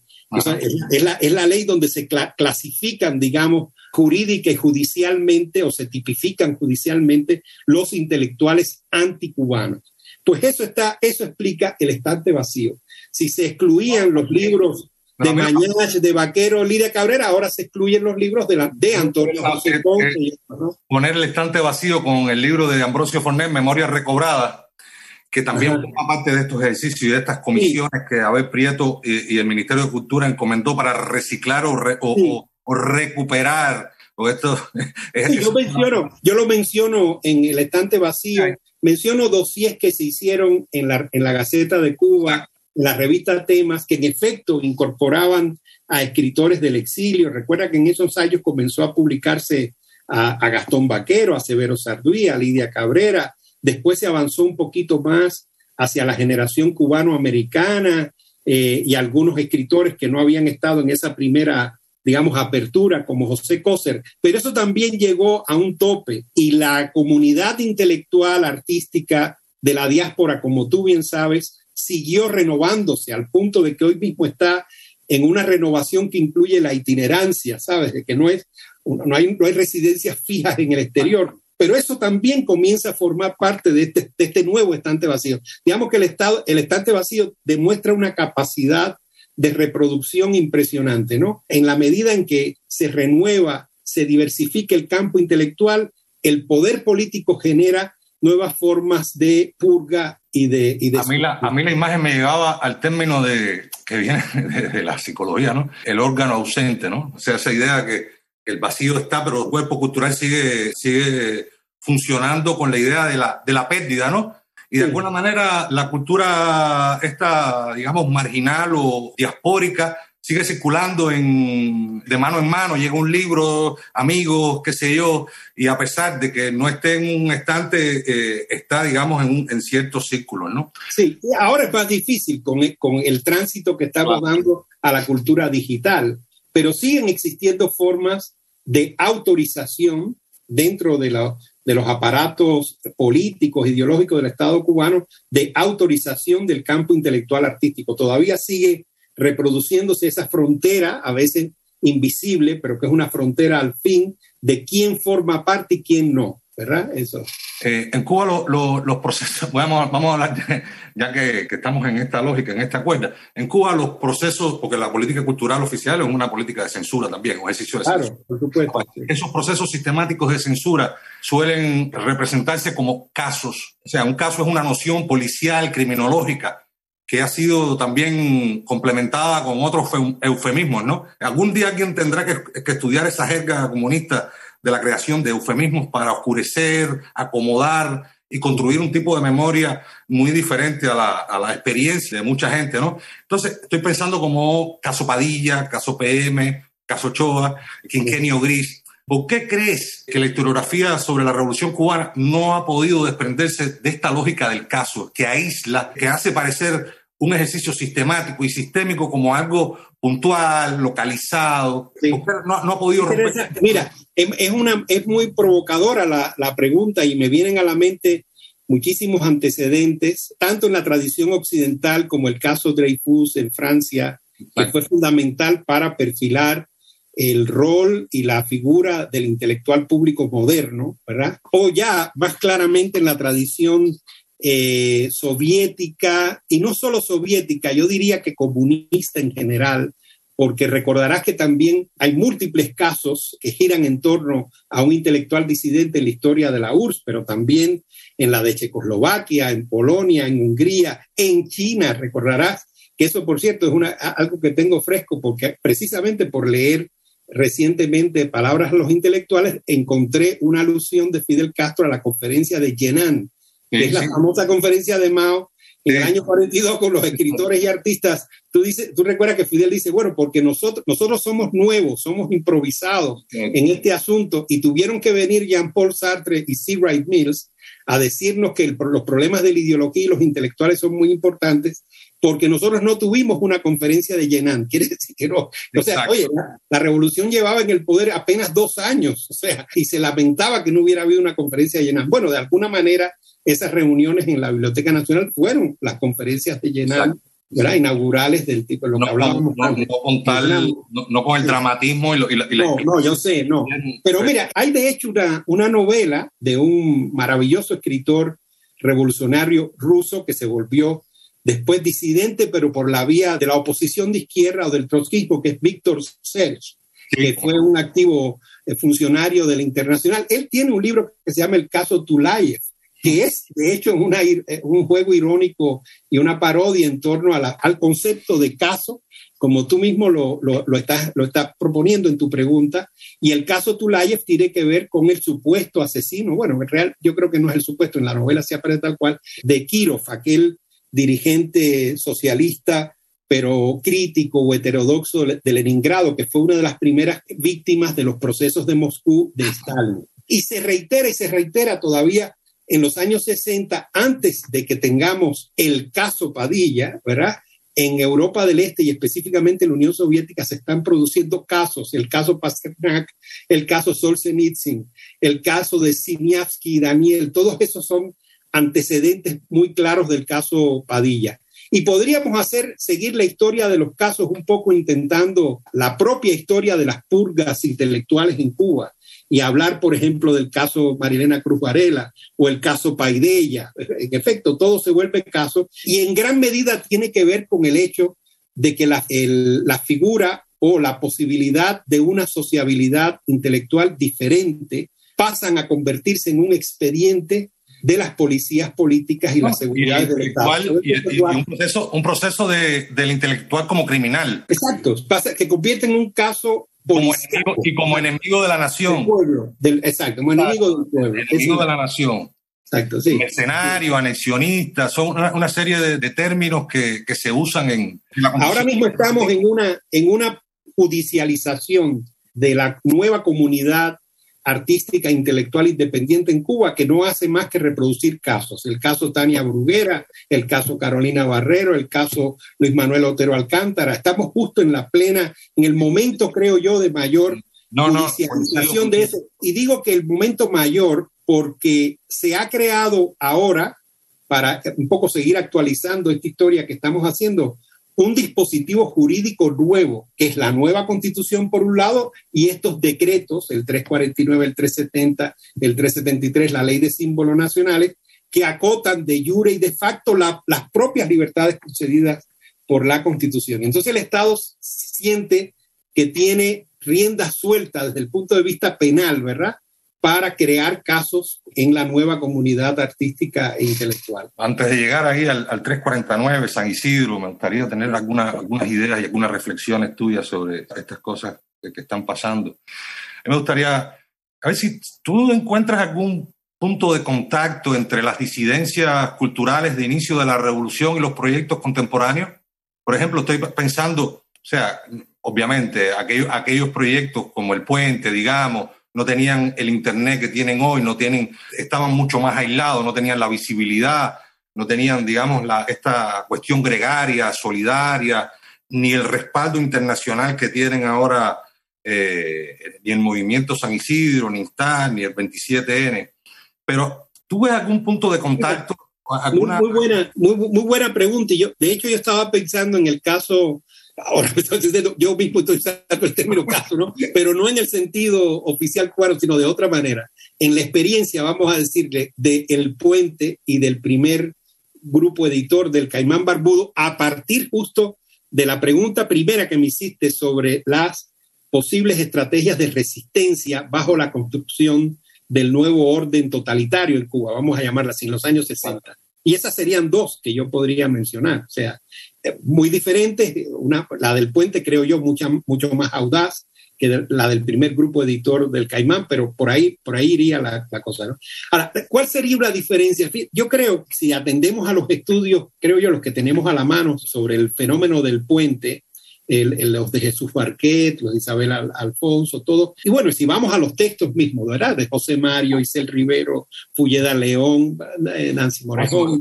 es, la, es, la, ley donde se clasifican, digamos, jurídica y judicialmente o se tipifican judicialmente los intelectuales anticubanos. Pues eso, está, eso explica el estante vacío. Si se excluían los libros de Mañana, de Vaquero, Lidia Cabrera, ahora se excluyen los libros de, la, de Antonio José Ponce. Poner el estante vacío con el libro de Ambrosio Fornet, Memoria Recobrada, que también forma parte de estos ejercicios y de estas comisiones que Abel Prieto y, el Ministerio de Cultura encomendó para reciclar o, o, recuperar. O esto, yo, menciono, yo lo menciono en el estante vacío, menciono dossiers que se hicieron en la, en la Gaceta de Cuba la revista Temas, que en efecto incorporaban a escritores del exilio. Recuerda que en esos años comenzó a publicarse a, Gastón Vaquero, a Severo Sarduí, a Lidia Cabrera. Después se avanzó un poquito más hacia la generación cubano-americana eh, y algunos escritores que no habían estado en esa primera, digamos, apertura, como José Coser. Pero eso también llegó a un tope y la comunidad intelectual, artística de la diáspora, como tú bien sabes, siguió renovándose al punto de que hoy mismo está en una renovación que incluye la itinerancia, ¿sabes? De que no, es, no, hay, no hay residencias fijas en el exterior, pero eso también comienza a formar parte de este, de este nuevo estante vacío. Digamos que el, estado, el estante vacío demuestra una capacidad de reproducción impresionante, ¿no? En la medida en que se renueva, se diversifica el campo intelectual, el poder político genera nuevas formas de purga y de... a, mí la, a mí la imagen me llevaba al término de que viene de, la psicología, ¿no? El órgano ausente, ¿no? O sea, esa idea que el vacío está, pero el cuerpo cultural sigue, sigue funcionando con la idea de la, de la pérdida, ¿no? Y de alguna manera la cultura esta, digamos, marginal o diaspórica sigue circulando en, de mano en mano, llega un libro, amigos, qué sé yo, y a pesar de que no esté en un estante, eh, está, digamos, en, un, en ciertos círculos, ¿no? Sí, ahora es más difícil con el, con el tránsito que estamos dando a la cultura digital, pero siguen existiendo formas de autorización dentro de, la, de los aparatos políticos, ideológicos del Estado cubano de autorización del campo intelectual artístico. Todavía sigue reproduciéndose esa frontera, a veces invisible, pero que es una frontera al fin de quién forma parte y quién no, ¿verdad? Eso. Eh, en Cuba los procesos, vamos, vamos a hablar, ya que, estamos en esta lógica, en esta cuerda, en Cuba los procesos, porque la política cultural oficial es una política de censura también, un ejercicio de claro, Por supuesto. Esos procesos sistemáticos de censura suelen representarse como casos, o sea, un caso es una noción policial, criminológica, que ha sido también complementada con otros eufemismos, ¿no? Algún día alguien tendrá que, que estudiar esa jerga comunista de la creación de eufemismos para oscurecer, acomodar y construir un tipo de memoria muy diferente a la, a la, experiencia de mucha gente, ¿no? Entonces, estoy pensando como caso Padilla, caso PM, caso Choa, Quinquenio Gris. ¿Por qué crees que la historiografía sobre la Revolución Cubana no ha podido desprenderse de esta lógica del caso, que aísla, que hace parecer un ejercicio sistemático y sistémico como algo puntual, localizado. No, ha podido romper. Mira, es, una, es muy provocadora la, la, pregunta y me vienen a la mente muchísimos antecedentes, tanto en la tradición occidental como el caso Dreyfus en Francia, que fue fundamental para perfilar el rol y la figura del intelectual público moderno, ¿verdad? O ya más claramente en la tradición eh, soviética, y no solo soviética, yo diría que comunista en general, porque recordarás que también hay múltiples casos que giran en torno a un intelectual disidente en la historia de la URSS, pero también en la de Checoslovaquia, en Polonia, en Hungría, en China, recordarás que eso, por cierto, es una, algo que tengo fresco, porque precisamente por leer recientemente Palabras a los Intelectuales, encontré una alusión de Fidel Castro a la conferencia de Yenan, que es la famosa conferencia de Mao en el año 42 con los escritores y artistas. Tú, dices, tú recuerdas que Fidel dice, bueno, porque nosotros, nosotros somos nuevos, somos improvisados en este asunto y tuvieron que venir Jean-Paul Sartre y C. Wright Mills a decirnos que los problemas de la ideología y los intelectuales son muy importantes porque nosotros no tuvimos una conferencia de Yenan. Quiere decir que no. O sea, oye, la, revolución llevaba en el poder apenas dos años, o sea, y se lamentaba que no hubiera habido una conferencia de Yenan. Bueno, de alguna manera esas reuniones en la Biblioteca Nacional fueron las conferencias de Yenan. ¿verdad? inaugurales del tipo de lo que hablábamos. No, con tal, no, con el dramatismo y, No, no, yo sé, no. Pero mira, hay de hecho una, una novela de un maravilloso escritor revolucionario ruso que se volvió después disidente, pero por la vía de la oposición de izquierda o del trotskismo, que es Víctor Serge, que fue un activo eh, funcionario de la Internacional. Él tiene un libro que se llama El caso Tulayev, que es de hecho una, eh, un juego irónico y una parodia en torno al concepto de caso, como tú mismo lo, lo, lo, estás, lo estás proponiendo en tu pregunta, y el caso Tulayev tiene que ver con el supuesto asesino, bueno, en real yo creo que no es el supuesto, en la novela se aparece tal cual, de Kirov, aquel dirigente socialista pero crítico o heterodoxo de Leningrado, que fue una de las primeras víctimas de los procesos de Moscú de Stalin. Y se reitera y se reitera todavía en los años 60, antes de que tengamos el caso Padilla, ¿verdad? En Europa del Este y específicamente en la Unión Soviética se están produciendo casos, el caso Pasternak, el caso Solzhenitsyn, el caso de Siniavsky y Daniel, todos esos son antecedentes muy claros del caso Padilla. Y podríamos hacer, seguir la historia de los casos un poco intentando la propia historia de las purgas intelectuales en Cuba y hablar, por ejemplo, del caso Marilena Cruz Varela o el caso Paidella. En efecto, todo se vuelve caso y en gran medida tiene que ver con el hecho de que la, la figura o la posibilidad de una sociabilidad intelectual diferente pasan a convertirse en un expediente de las policías políticas y la seguridad del Estado. Y, un proceso, un proceso de, del intelectual como criminal. Exacto, pasa, que convierte en un caso como enemigo, y como enemigo de la nación. Del exacto, como enemigo del pueblo. Enemigo de la nación. Exacto, sí. Mercenario, anexionista, son una, serie de, términos que, que, se usan en, la Ahora mismo estamos en una, en una judicialización de la nueva comunidad artística intelectual independiente en Cuba que no hace más que reproducir casos. El caso Tania Bruguera, el caso Carolina Barrero, el caso Luis Manuel Otero Alcántara. Estamos justo en la plena, en el momento, creo yo, de mayor no, judicialización de eso. Y digo que el momento mayor porque se ha creado ahora, para un poco seguir actualizando esta historia que estamos haciendo, un dispositivo jurídico nuevo, que es la nueva constitución por un lado, y estos decretos, el 349, el 370, el 373, la ley de símbolos nacionales, que acotan de jure y de facto las propias libertades concedidas por la constitución. Entonces el Estado siente que tiene riendas sueltas desde el punto de vista penal, ¿verdad? Para crear casos en la nueva comunidad artística e intelectual. Antes de llegar ahí al, 349, San Isidro, me gustaría tener algunas, algunas ideas y algunas reflexiones tuyas sobre estas cosas que, están pasando. Me gustaría, a ver si tú encuentras algún punto de contacto entre las disidencias culturales de inicio de la revolución y los proyectos contemporáneos. Por ejemplo, estoy pensando, o sea, obviamente, aquellos, aquellos proyectos como el puente, digamos, no tenían el Internet que tienen hoy, no tienen, estaban mucho más aislados, no tenían la visibilidad, no tenían, digamos, la, esta cuestión gregaria, solidaria, ni el respaldo internacional que tienen ahora eh, ni el movimiento San Isidro, ni INSTAR, ni el 27N. Pero ¿tuve algún punto de contacto? Alguna... Muy, buena, muy, buena pregunta. Yo, de hecho, yo estaba pensando en el caso ahora yo mismo estoy usando el término caso, ¿no? Pero no en el sentido oficial claro, sino de otra manera. En la experiencia, vamos a decirle, de El Puente y del primer grupo editor del Caimán Barbudo, a partir justo de la pregunta primera que me hiciste sobre las posibles estrategias de resistencia bajo la construcción del nuevo orden totalitario en Cuba, vamos a llamarla así, en los años 60. Y esas serían dos que yo podría mencionar, o sea, eh, muy diferentes. Una, la del puente, creo yo, mucha, mucho más audaz que la del primer grupo editor del Caimán, pero por ahí, por ahí iría la, la cosa. ¿no? Ahora, ¿cuál sería la diferencia? Yo creo que si atendemos a los estudios, creo yo, los que tenemos a la mano sobre el fenómeno del puente, el, los de Jesús Barquet, los de Isabel Alfonso, todo. Y bueno, si vamos a los textos mismos, ¿verdad? De José Mario, Isel Rivero, Fulleda León, eh, Nancy Morejón,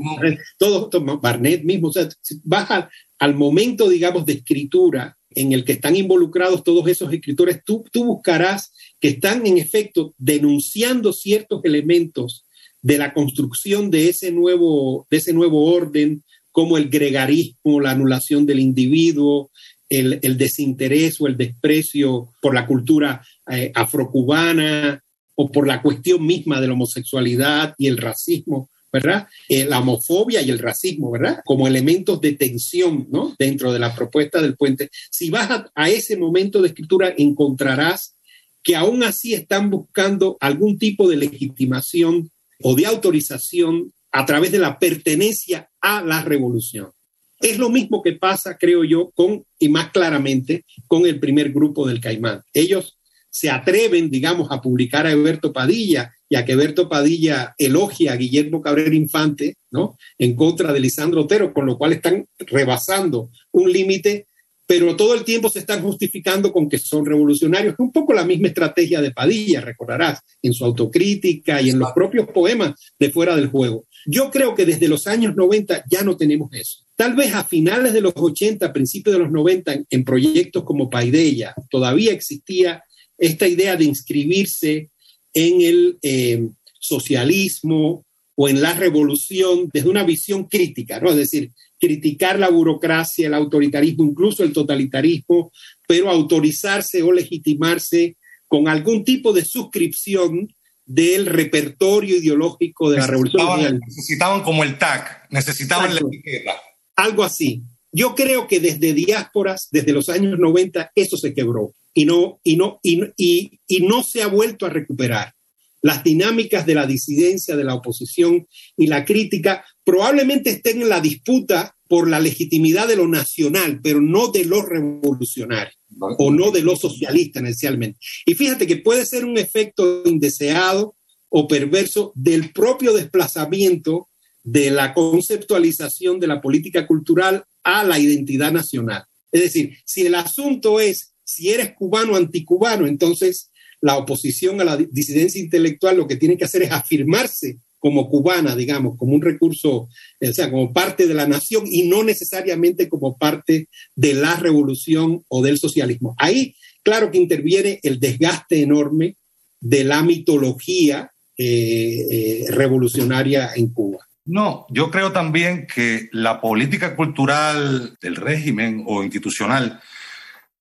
todo, Barnett mismo, o sea, baja al momento, digamos, de escritura en el que están involucrados todos esos escritores, tú, tú buscarás que están en efecto denunciando ciertos elementos de la construcción de ese nuevo, de ese nuevo orden, como el gregarismo, la anulación del individuo, el, desinterés o el desprecio por la cultura eh, afrocubana o por la cuestión misma de la homosexualidad y el racismo, ¿verdad? Eh, la homofobia y el racismo, ¿verdad? Como elementos de tensión, ¿no? Dentro de la propuesta del puente. Si vas a, a ese momento de escritura, encontrarás que aún así están buscando algún tipo de legitimación o de autorización a través de la pertenencia a la revolución. Es lo mismo que pasa, creo yo, con, y más claramente, con el primer grupo del Caimán. Ellos se atreven, digamos, a publicar a Eberto Padilla y a que Eberto Padilla elogia a Guillermo Cabrera Infante, ¿no? En contra de Lisandro Otero, con lo cual están rebasando un límite pero todo el tiempo se están justificando con que son revolucionarios. Es un poco la misma estrategia de Padilla, recordarás, en su autocrítica y en los propios poemas de Fuera del Juego. Yo creo que desde los años 90 ya no tenemos eso. Tal vez a finales de los 80, principios de los 90, en proyectos como Paideia, todavía existía esta idea de inscribirse en el eh, socialismo o en la revolución desde una visión crítica, ¿no? Es decir, criticar la burocracia, el autoritarismo, incluso el totalitarismo, pero autorizarse o legitimarse con algún tipo de suscripción del repertorio ideológico de la revolución. Necesitaban como el TAC, necesitaban la etiqueta. Algo así. Yo creo que desde diásporas, desde los años 90, eso se quebró y no, y no, y, y, y no se ha vuelto a recuperar las dinámicas de la disidencia, de la oposición y la crítica probablemente estén en la disputa por la legitimidad de lo nacional, pero no de lo revolucionario o no de lo socialista esencialmente. Y fíjate que puede ser un efecto indeseado o perverso del propio desplazamiento de la conceptualización de la política cultural a la identidad nacional. Es decir, si el asunto es si eres cubano o anticubano, entonces la oposición a la disidencia intelectual lo que tiene que hacer es afirmarse como cubana, digamos, como un recurso, o sea, como parte de la nación y no necesariamente como parte de la revolución o del socialismo. Ahí, claro que interviene el desgaste enorme de la mitología eh, revolucionaria en Cuba. No, yo creo también que la política cultural del régimen o institucional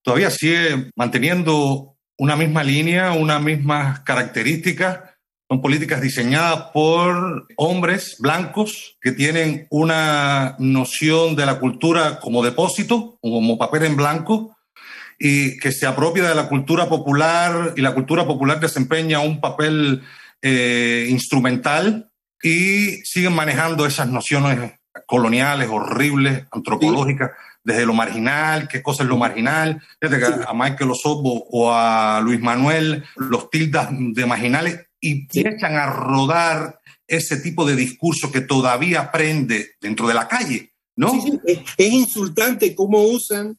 todavía sigue manteniendo una misma línea, unas mismas características. Son políticas diseñadas por hombres blancos que tienen una noción de la cultura como depósito, como papel en blanco, y que se apropia de la cultura popular y la cultura popular desempeña un papel eh, instrumental y siguen manejando esas nociones coloniales, horribles, antropológicas, desde lo marginal, qué cosa es lo marginal. a Michael Osorbo o a Luis Manuel los tildas de marginales y echan a rodar ese tipo de discurso que todavía prende dentro de la calle, ¿no? es, es, insultante cómo usan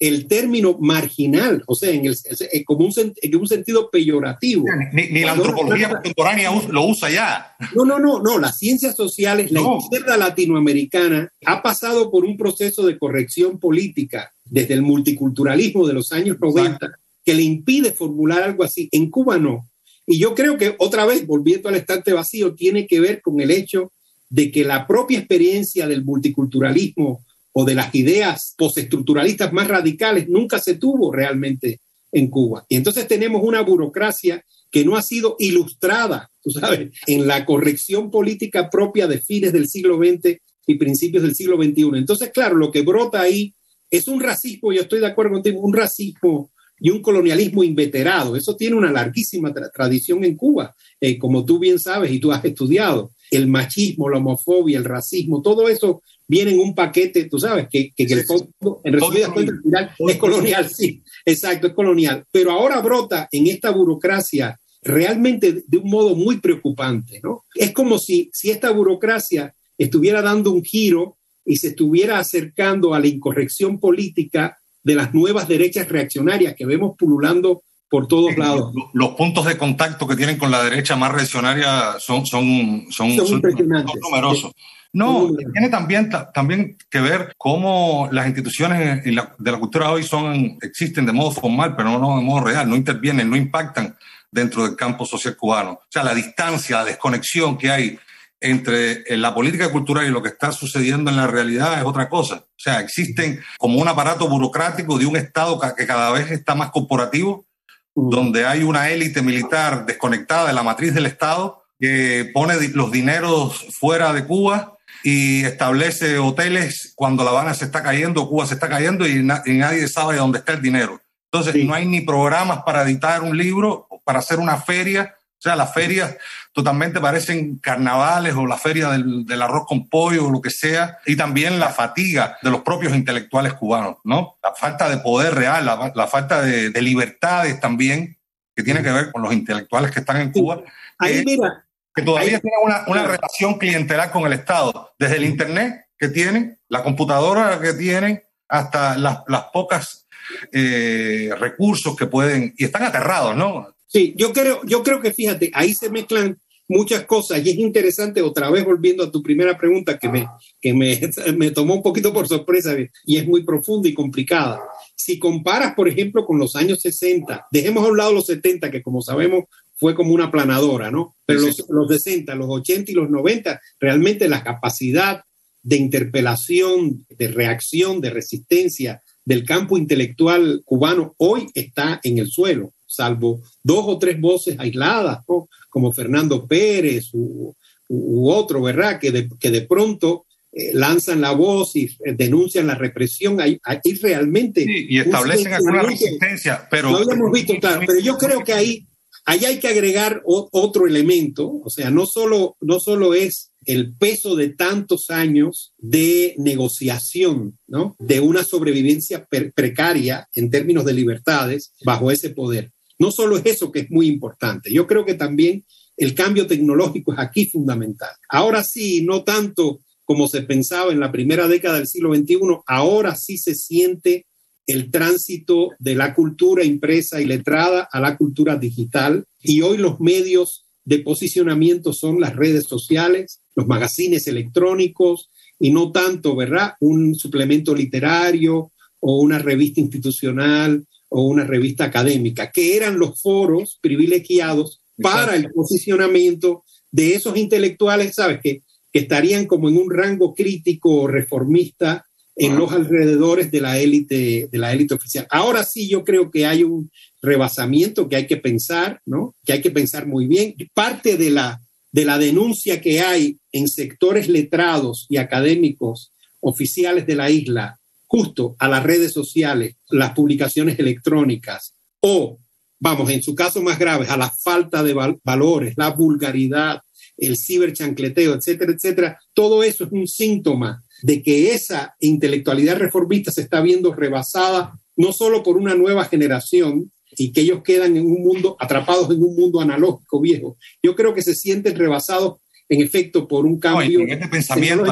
el término marginal, o sea, en, el, como un, en un sentido peyorativo. Ni, la antropología contemporánea lo usa ya. No, no, no, no. Las ciencias sociales, la izquierda latinoamericana ha pasado por un proceso de corrección política desde el multiculturalismo de los años 90 que le impide formular algo así. En Cuba no. Y yo creo que otra vez, volviendo al estante vacío, tiene que ver con el hecho de que la propia experiencia del multiculturalismo o de las ideas postestructuralistas más radicales nunca se tuvo realmente en Cuba. Y entonces tenemos una burocracia que no ha sido ilustrada, tú sabes, en la corrección política propia de fines del siglo XX y principios del siglo XXI. Entonces, claro, lo que brota ahí es un racismo, yo estoy de acuerdo contigo, un racismo y un colonialismo inveterado. Eso tiene una larguísima tradición en Cuba, eh, como tú bien sabes y tú has estudiado. El machismo, la homofobia, el racismo, todo eso viene en un paquete, tú sabes, que, que, el fondo, en resumidas cuentas, es colonial, sí, exacto, es colonial. Pero ahora brota en esta burocracia realmente de un modo muy preocupante, ¿no? Es como si, si esta burocracia estuviera dando un giro y se estuviera acercando a la incorrección política de las nuevas derechas reaccionarias que vemos pululando por todos lados. Los puntos de contacto que tienen con la derecha más reaccionaria son, son, son, son, numerosos. No, tiene también, también que ver cómo las instituciones de la cultura hoy son, existen de modo formal, pero no de modo real, no intervienen, no impactan dentro del campo social cubano. O sea, la distancia, la desconexión que hay entre eh, la política cultural y lo que está sucediendo en la realidad es otra cosa. O sea, existen como un aparato burocrático de un Estado que cada vez está más corporativo, donde hay una élite militar desconectada de la matriz del Estado que pone los dineros fuera de Cuba y establece hoteles cuando La Habana se está cayendo, Cuba se está cayendo y, nadie sabe dónde está el dinero. Entonces, no hay ni programas para editar un libro, para hacer una feria. O sea, las ferias totalmente parecen carnavales o la feria del, arroz con pollo o lo que sea. Y también la fatiga de los propios intelectuales cubanos, ¿no? La falta de poder real, la, falta de, libertades también, que tiene que ver con los intelectuales que están en Cuba. Ahí, mira, que todavía tienen una, una, relación clientelar con el Estado, desde el Internet que tienen, la computadora que tienen, hasta las, las pocas eh, recursos que pueden, y están aterrados, ¿no? Sí, yo creo, yo creo que fíjate, ahí se mezclan muchas cosas y es interesante, otra vez volviendo a tu primera pregunta que, me, que me, me tomó un poquito por sorpresa y es muy profunda y complicada. Si comparas, por ejemplo, con los años 60, dejemos a un lado los 70, que como sabemos fue como una planadora, ¿no? Pero los, los 60, los 80 y los 90, realmente la capacidad de interpelación, de reacción, de resistencia del campo intelectual cubano hoy está en el suelo, salvo dos o tres voces aisladas, como Fernando Pérez u, otro, ¿verdad? Que de, que de pronto eh, lanzan la voz y eh, denuncian la represión. Hay, realmente... Sí, y establecen alguna resistencia, pero... Lo habíamos visto, claro, pero yo creo que ahí Ahí hay que agregar otro elemento, o sea, no solo, no solo es el peso de tantos años de negociación, ¿no? De una sobrevivencia precaria en términos de libertades bajo ese poder. No solo es eso que es muy importante, yo creo que también el cambio tecnológico es aquí fundamental. Ahora sí, no tanto como se pensaba en la primera década del siglo XXI, ahora sí se siente el tránsito de la cultura impresa y letrada a la cultura digital. Y hoy los medios de posicionamiento son las redes sociales, los magazines electrónicos y no tanto, ¿verdad? Un suplemento literario o una revista institucional o una revista académica, que eran los foros privilegiados para el posicionamiento de esos intelectuales, ¿sabes? Que, que estarían como en un rango crítico reformista en los alrededores de la élite de la élite oficial. Ahora sí yo creo que hay un rebasamiento que hay que pensar, ¿no? Que hay que pensar muy bien. Parte de la de la denuncia que hay en sectores letrados y académicos oficiales de la isla justo a las redes sociales, las publicaciones electrónicas o, vamos, en su caso más grave, a la falta de valores, la vulgaridad, el ciberchancleteo, etcétera, etcétera, todo eso es un síntoma de que esa intelectualidad reformista se está viendo rebasada no solo por una nueva generación y que ellos quedan en un mundo, atrapados en un mundo analógico viejo. Yo creo que se sienten rebasados en efecto por un cambio. en este pensamiento,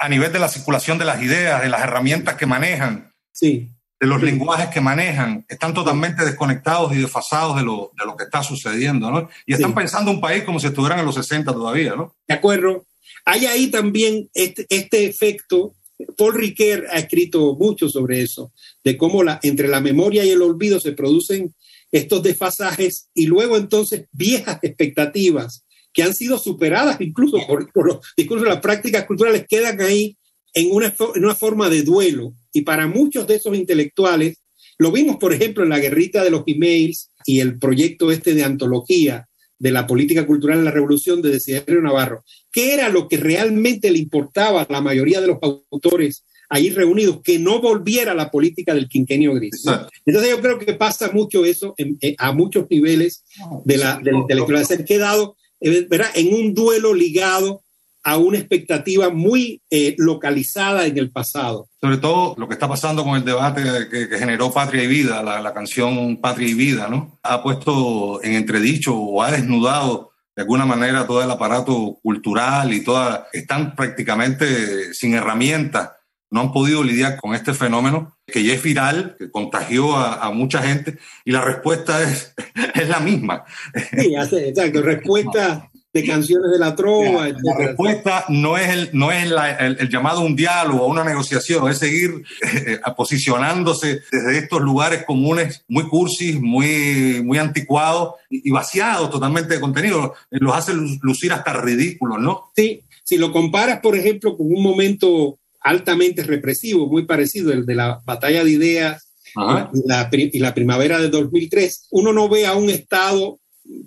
a nivel, de la circulación de las ideas, de las herramientas que manejan, sí. de los lenguajes que manejan, están totalmente desconectados y desfasados de lo, de lo que está sucediendo, ¿no? Y están pensando un país como si estuvieran en los 60 todavía, ¿no? De acuerdo. Hay ahí también este, este efecto. Paul Riquet ha escrito mucho sobre eso, de cómo entre la memoria y el olvido se producen estos desfasajes y luego entonces viejas expectativas que han sido superadas incluso por, los discursos de las prácticas culturales, quedan ahí en una, en una forma de duelo. Y para muchos de esos intelectuales, lo vimos, por ejemplo, en la guerrita de los emails y el proyecto este de antología de la política cultural en la revolución de Desiderio Navarro. ¿Qué era lo que realmente le importaba a la mayoría de los autores ahí reunidos? Que no volviera la política del quinquenio gris. Entonces yo creo que pasa mucho eso eh, a muchos niveles de la, de la. Se han quedado eh, en un duelo ligado a una expectativa muy eh, localizada en el pasado. Sobre todo lo que está pasando con el debate que, generó Patria y Vida, la, canción Patria y Vida, ¿no? Ha puesto en entredicho o ha desnudado de alguna manera todo el aparato cultural y toda, están prácticamente sin herramientas, no han podido lidiar con este fenómeno que ya es viral, que contagió a, mucha gente, y la respuesta es, es la misma. Sí, exacto, respuesta de canciones de la trova. La, respuesta no es, el, no es el, llamado a un diálogo, a una negociación, es seguir eh, posicionándose desde estos lugares comunes muy cursis, muy, muy anticuados y, vaciados totalmente de contenido. Los hace lucir hasta ridículos, ¿no? Sí, si lo comparas, por ejemplo, con un momento altamente represivo, muy parecido al de la batalla de ideas y la, y la, primavera de 2003, uno no ve a un Estado,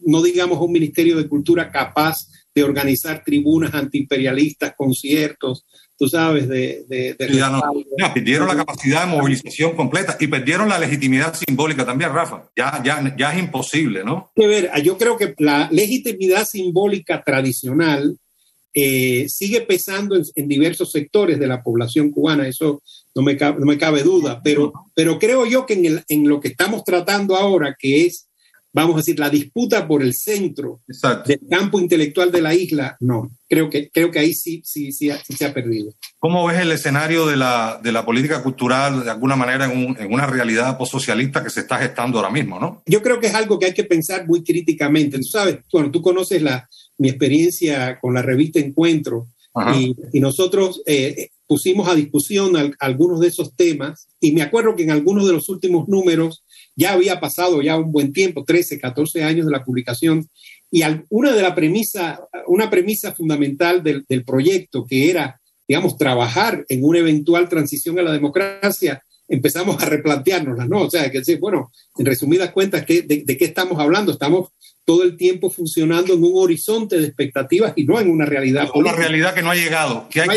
no digamos un Ministerio de Cultura capaz de organizar tribunas antiimperialistas, conciertos, tú sabes, de... de, perdieron la capacidad de movilización completa y perdieron la legitimidad simbólica también, Rafa. Ya, ya, ya es imposible, ¿no? Ver, yo creo que la legitimidad simbólica tradicional eh, sigue pesando en, diversos sectores de la población cubana, eso no me, cabe, no me cabe duda, pero, pero creo yo que en, en, lo que estamos tratando ahora, que es, vamos a decir, la disputa por el centro del campo intelectual de la isla, no, creo que, creo que ahí sí, sí, sí, se ha perdido. ¿Cómo ves el escenario de la, de la política cultural de alguna manera en, en una realidad postsocialista que se está gestando ahora mismo, no? Yo creo que es algo que hay que pensar muy críticamente. Tú sabes, bueno, tú conoces la, mi experiencia con la revista Encuentro y, nosotros eh, pusimos a discusión algunos de esos temas y me acuerdo que en algunos de los últimos números ya había pasado ya un buen tiempo, 13, 14 años de la publicación y una de la premisa, una premisa fundamental del, del proyecto que era, digamos, trabajar en una eventual transición a la democracia, empezamos a replanteárnosla, ¿no? O sea, que bueno, en resumidas cuentas, ¿de, de qué estamos hablando? Estamos todo el tiempo funcionando en un horizonte de expectativas y no en una realidad. Una realidad que no ha llegado. Que, hay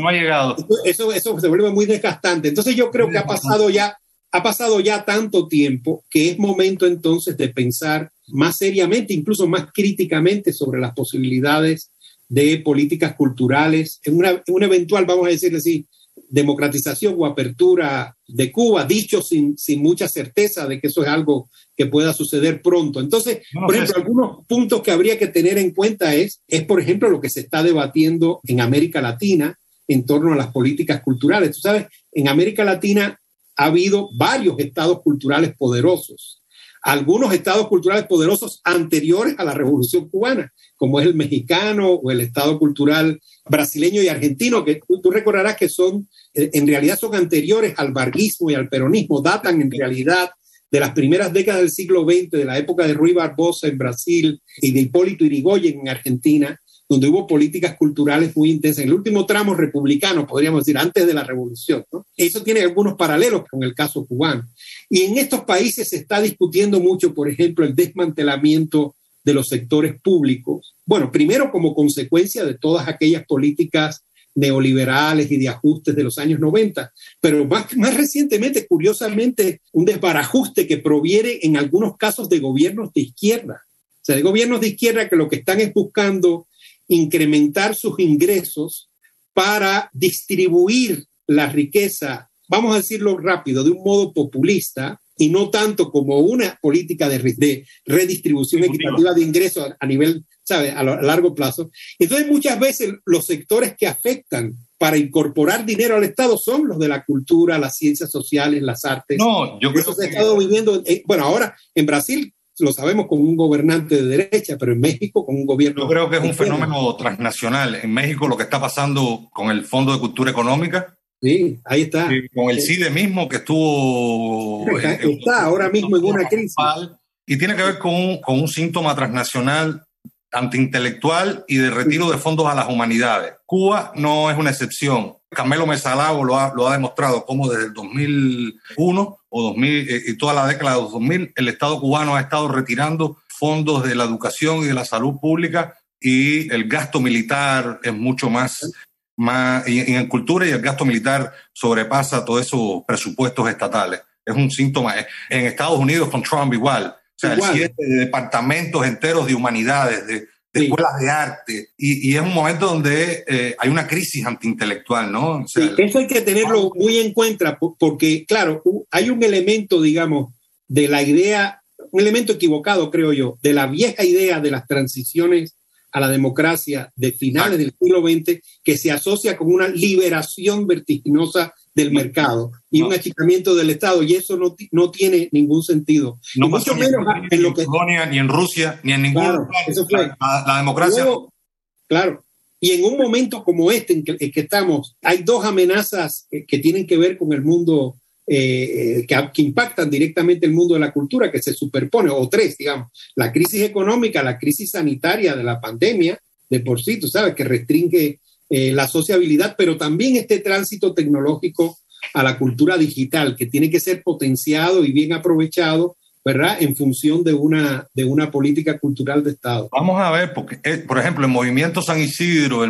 no ha llegado. Eso, eso se vuelve muy desgastante. Entonces yo creo que ha pasado ya, ha pasado ya tanto tiempo que es momento entonces de pensar más seriamente, incluso más críticamente sobre las posibilidades de políticas culturales, en una, en una eventual, vamos a decirle así, democratización o apertura de Cuba, dicho sin, sin mucha certeza de que eso es algo que pueda suceder pronto. Entonces, por ejemplo, algunos puntos que habría que tener en cuenta es, es, por ejemplo, lo que se está debatiendo en América Latina en torno a las políticas culturales. Tú sabes, en América Latina ha habido varios estados culturales poderosos, algunos estados culturales poderosos anteriores a la Revolución cubana, como es el mexicano o el estado cultural brasileño y argentino, que tú, recordarás que son, eh, en realidad son anteriores al barguismo y al peronismo, datan en realidad de las primeras décadas del siglo XX, de la época de Rui Barbosa en Brasil y de Hipólito Yrigoyen en Argentina, donde hubo políticas culturales muy intensas. En el último tramo republicano, podríamos decir, antes de la revolución. Eso tiene algunos paralelos con el caso cubano. Y en estos países se está discutiendo mucho, por ejemplo, el desmantelamiento de los sectores públicos. Bueno, primero como consecuencia de todas aquellas políticas neoliberales y de ajustes de los años 90, pero más, más recientemente, curiosamente, un desbarajuste que proviene en algunos casos de gobiernos de izquierda. O sea, de gobiernos de izquierda que lo que están es buscando incrementar sus ingresos para distribuir la riqueza, vamos a decirlo rápido, de un modo populista y no tanto como una política de, redistribución equitativa de ingresos a nivel, ¿sabe?, a, largo plazo. Entonces, muchas veces los sectores que afectan para incorporar dinero al Estado son los de la cultura, las ciencias sociales, las artes. No, yo creo Eso se ha estado viviendo, bueno, ahora en Brasil lo sabemos con un gobernante de derecha, pero en México con un gobierno... Yo creo que es un fenómeno transnacional. En México lo que está pasando con el Fondo de Cultura Económica. Sí, ahí está. con el CIDE mismo que estuvo... Está, ahora mismo en una crisis. Y tiene que ver con un, con un síntoma transnacional antiintelectual y de retiro de fondos a las humanidades. Cuba no es una excepción. Carmelo Mesalago lo ha, lo ha demostrado como desde el 2001 o 2000 eh, y toda la década de 2000 el Estado cubano ha estado retirando fondos de la educación y de la salud pública y el gasto militar es mucho más, más y, en cultura y el gasto militar sobrepasa todos esos presupuestos estatales. Es un síntoma. En Estados Unidos con Trump igual o sea, siete departamentos enteros de humanidades, de, escuelas de arte. Y, es un momento donde eh, hay una crisis antiintelectual, ¿no? eso hay que tenerlo muy en cuenta, porque, claro, hay un elemento, digamos, de la idea, un elemento equivocado, creo yo, de la vieja idea de las transiciones a la democracia de finales del siglo XX, que se asocia con una liberación vertiginosa del mercado y un achicamiento del Estado, y eso no, no tiene ningún sentido. No mucho menos en, lo que... Polonia, ni en Rusia, ni en ningún claro, Eso fue. La, democracia. claro. Y en un momento como este en que, estamos, hay dos amenazas que, tienen que ver con el mundo, eh, que, que, impactan directamente el mundo de la cultura, que se superpone, o tres, digamos. La crisis económica, la crisis sanitaria de la pandemia, de por sí, tú sabes, que restringe eh, la sociabilidad, pero también este tránsito tecnológico a la cultura digital, que tiene que ser potenciado y bien aprovechado, ¿verdad? En función de una, de una política cultural de Estado. Vamos a ver, porque, eh, por ejemplo, el movimiento San Isidro,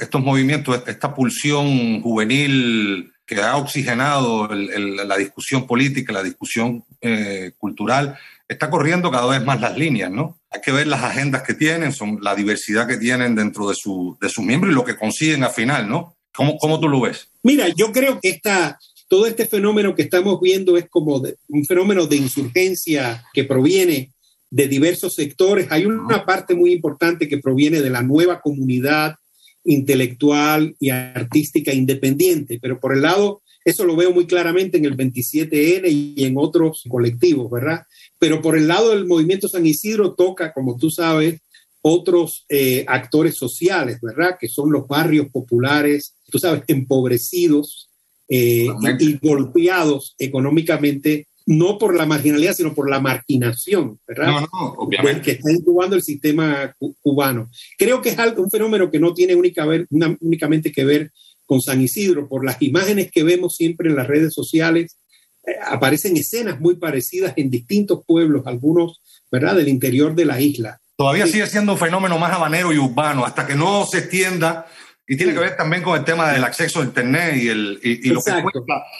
estos movimientos, esta pulsión juvenil que ha oxigenado la discusión política, la discusión eh, cultural, está corriendo cada vez más las líneas, ¿no? Hay que ver las agendas que tienen, son la diversidad que tienen dentro de, su, de sus miembros y lo que consiguen al final, ¿no? ¿Cómo, ¿Cómo, tú lo ves? Mira, yo creo que esta, todo este fenómeno que estamos viendo es como un fenómeno de insurgencia que proviene de diversos sectores. Hay una parte muy importante que proviene de la nueva comunidad intelectual y artística independiente, pero por el lado, eso lo veo muy claramente en el 27N y en otros colectivos, ¿verdad? Pero por el lado del movimiento San Isidro toca, como tú sabes, otros eh, actores sociales, ¿verdad? Que son los barrios populares, tú sabes, empobrecidos eh, y, golpeados económicamente, no por la marginalidad, sino por la marginación, ¿verdad? No, no, obviamente. Que está incubando el sistema cubano. Creo que es algo, un fenómeno que no tiene únicamente que ver con San Isidro, por las imágenes que vemos siempre en las redes sociales aparecen escenas muy parecidas en distintos pueblos, algunos, ¿verdad?, del interior de la isla. Todavía sigue siendo un fenómeno más habanero y urbano, hasta que no se extienda. Y tiene que ver también con el tema del acceso a Internet y, el, y, lo que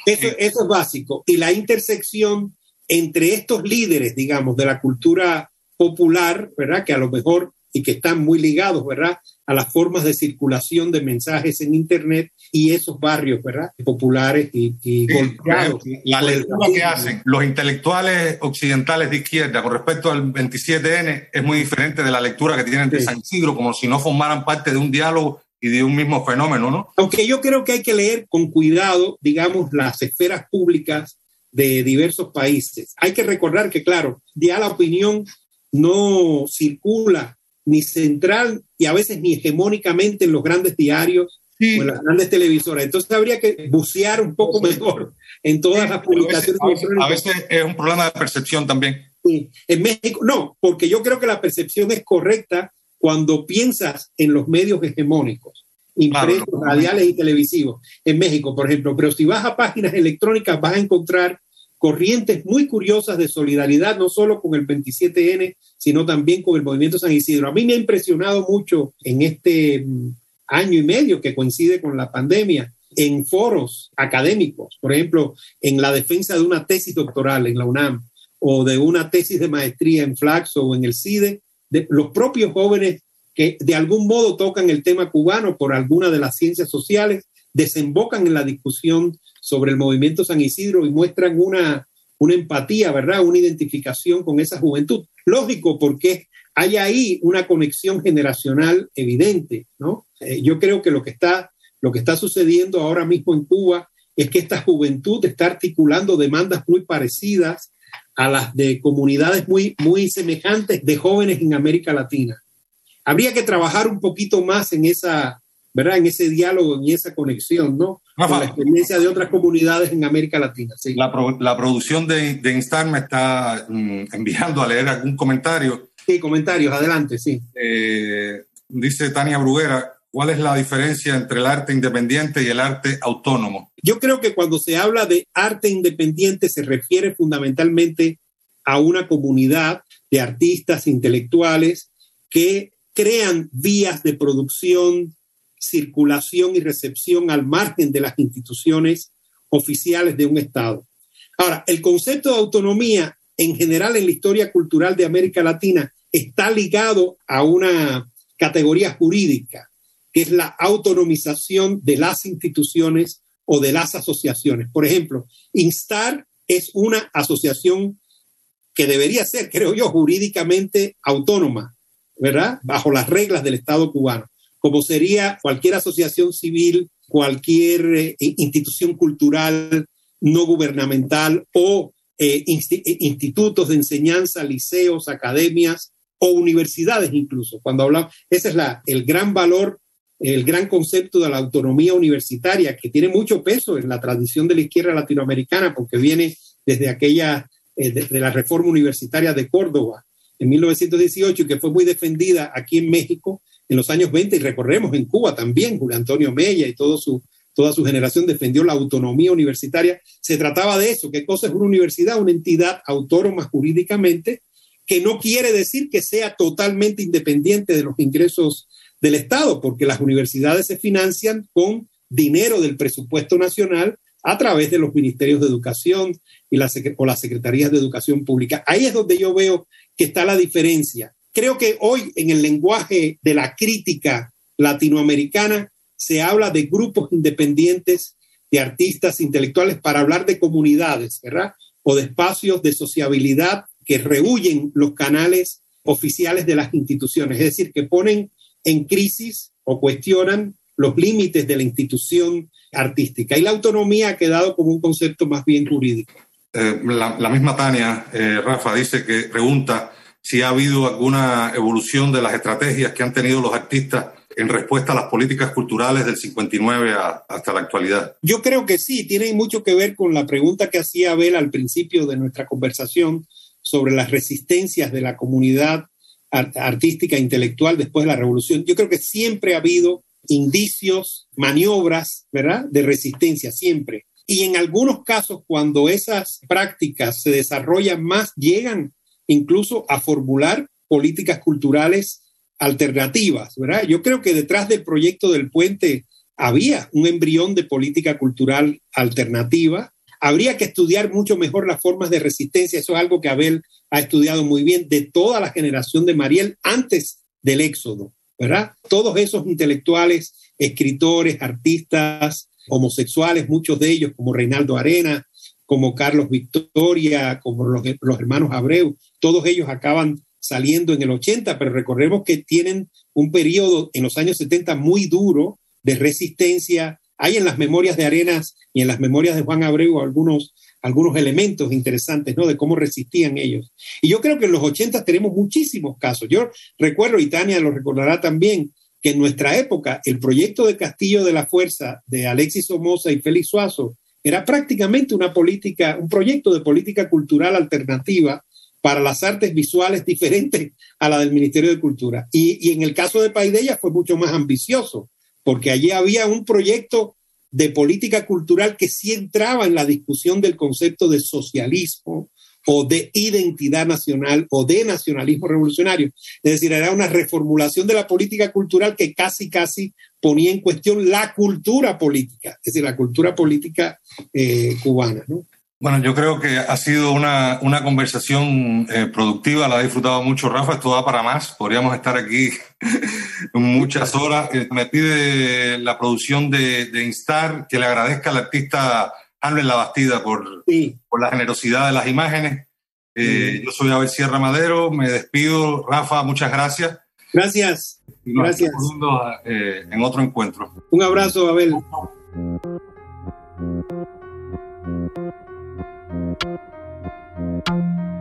Eso, eso es básico. Y la intersección entre estos líderes, digamos, de la cultura popular, ¿verdad? Que a lo mejor y que están muy ligados, ¿verdad? A las formas de circulación de mensajes en Internet y esos barrios, ¿verdad? Populares y, golpeados. La lectura que hacen los intelectuales occidentales de izquierda con respecto al 27N es muy diferente de la lectura que tienen de San Isidro, como si no formaran parte de un diálogo y de un mismo fenómeno, ¿no? Aunque yo creo que hay que leer con cuidado, digamos, las esferas públicas de diversos países. Hay que recordar que, claro, ya la opinión no circula ni central y a veces ni hegemónicamente en los grandes diarios o en las grandes televisoras. Entonces habría que bucear un poco mejor en todas las publicaciones. A veces, es un problema de percepción también. Sí. En México, no, porque yo creo que la percepción es correcta cuando piensas en los medios hegemónicos, impresos, radiales y televisivos. En México, por ejemplo, pero si vas a páginas electrónicas vas a encontrar corrientes muy curiosas de solidaridad, no solo con el 27N, sino también con el movimiento San Isidro. A mí me ha impresionado mucho en este mm, año y medio que coincide con la pandemia, en foros académicos, por ejemplo, en la defensa de una tesis doctoral en la UNAM o de una tesis de maestría en Flaxo o en el CIDE, de los propios jóvenes que de algún modo tocan el tema cubano por alguna de las ciencias sociales, desembocan en la discusión sobre el movimiento San Isidro y muestran una, una empatía, ¿verdad? Una identificación con esa juventud. Lógico, porque hay ahí una conexión generacional evidente, ¿no? Eh, yo creo que lo que, está, lo que está sucediendo ahora mismo en Cuba es que esta juventud está articulando demandas muy parecidas a las de comunidades muy, muy semejantes de jóvenes en América Latina. Habría que trabajar un poquito más en esa, ¿verdad? En ese diálogo, en esa conexión, ¿no? con la experiencia de otras comunidades en América Latina. Sí. La, la, producción de, de, Instar me está mm, enviando a leer algún comentario. Sí, comentarios, adelante, sí. Eh, dice Tania Bruguera, ¿cuál es la diferencia entre el arte independiente y el arte autónomo? Yo creo que cuando se habla de arte independiente se refiere fundamentalmente a una comunidad de artistas intelectuales que crean vías de producción circulación y recepción al margen de las instituciones oficiales de un Estado. Ahora, el concepto de autonomía en general en la historia cultural de América Latina está ligado a una categoría jurídica, que es la autonomización de las instituciones o de las asociaciones. Por ejemplo, Instar es una asociación que debería ser, creo yo, jurídicamente autónoma, ¿verdad? Bajo las reglas del Estado cubano como sería cualquier asociación civil, cualquier eh, institución cultural no gubernamental o eh, eh, institutos de enseñanza, liceos, academias o universidades incluso. Cuando hablamos, ese es la, el gran valor, el gran concepto de la autonomía universitaria que tiene mucho peso en la tradición de la izquierda latinoamericana porque viene desde aquella, de la reforma universitaria de Córdoba en 1918 y que fue muy defendida aquí en México en los años 20 y recorremos en Cuba también, Julio Antonio Mella y todo su, toda su generación defendió la autonomía universitaria. Se trataba de eso, qué cosa es una universidad, una entidad autónoma jurídicamente, que no quiere decir que sea totalmente independiente de los ingresos del Estado, porque las universidades se financian con dinero del presupuesto nacional a través de los ministerios de educación y o las secretarías de educación pública. Ahí es donde yo veo que está la diferencia Creo que hoy en el lenguaje de la crítica latinoamericana se habla de grupos independientes de artistas intelectuales para hablar de comunidades, ¿verdad? O de espacios de sociabilidad que rehuyen los canales oficiales de las instituciones, es decir, que ponen en crisis o cuestionan los límites de la institución artística. Y la autonomía ha quedado como un concepto más bien jurídico. Eh, la, misma Tania, eh, Rafa, dice que pregunta si ha habido alguna evolución de las estrategias que han tenido los artistas en respuesta a las políticas culturales del 59 hasta la actualidad. Yo creo que sí, tiene mucho que ver con la pregunta que hacía Abel al principio de nuestra conversación sobre las resistencias de la comunidad artística e intelectual después de la revolución. Yo creo que siempre ha habido indicios, maniobras, ¿verdad?, de resistencia, siempre. Y en algunos casos, cuando esas prácticas se desarrollan más, llegan incluso a formular políticas culturales alternativas, ¿verdad? Yo creo que detrás del proyecto del puente había un embrión de política cultural alternativa. Habría que estudiar mucho mejor las formas de resistencia. Eso es algo que Abel ha estudiado muy bien de toda la generación de Mariel antes del éxodo, ¿verdad? Todos esos intelectuales, escritores, artistas, homosexuales, muchos de ellos como Reinaldo Arena, como Carlos Victoria, como los, hermanos Abreu, todos ellos acaban saliendo en el 80, pero recordemos que tienen un periodo en los años 70 muy duro de resistencia. Hay en las memorias de Arenas y en las memorias de Juan Abreu algunos, algunos elementos interesantes, ¿no? De cómo resistían ellos. Y yo creo que en los 80 tenemos muchísimos casos. Yo recuerdo, y Tania lo recordará también, que en nuestra época el proyecto de Castillo de la Fuerza de Alexis Somoza y Félix Suazo era prácticamente una política, un proyecto de política cultural alternativa para las artes visuales diferentes a la del Ministerio de Cultura. Y, en el caso de Paideya fue mucho más ambicioso, porque allí había un proyecto de política cultural que sí entraba en la discusión del concepto de socialismo o de identidad nacional o de nacionalismo revolucionario. Es decir, era una reformulación de la política cultural que casi, casi ponía en cuestión la cultura política, es decir, la cultura política eh, cubana. ¿no? Bueno, yo creo que ha sido una, una conversación eh, productiva, la he disfrutado mucho, Rafa, esto va para más, podríamos estar aquí muchas horas. Eh, me pide la producción de, de, Instar que le agradezca al artista Hamlet La Bastida por, por la generosidad de las imágenes. Eh, yo soy Abel Sierra Madero, me despido, Rafa, muchas gracias. Gracias. gracias. en otro encuentro. Un abrazo, Abel. Thank you.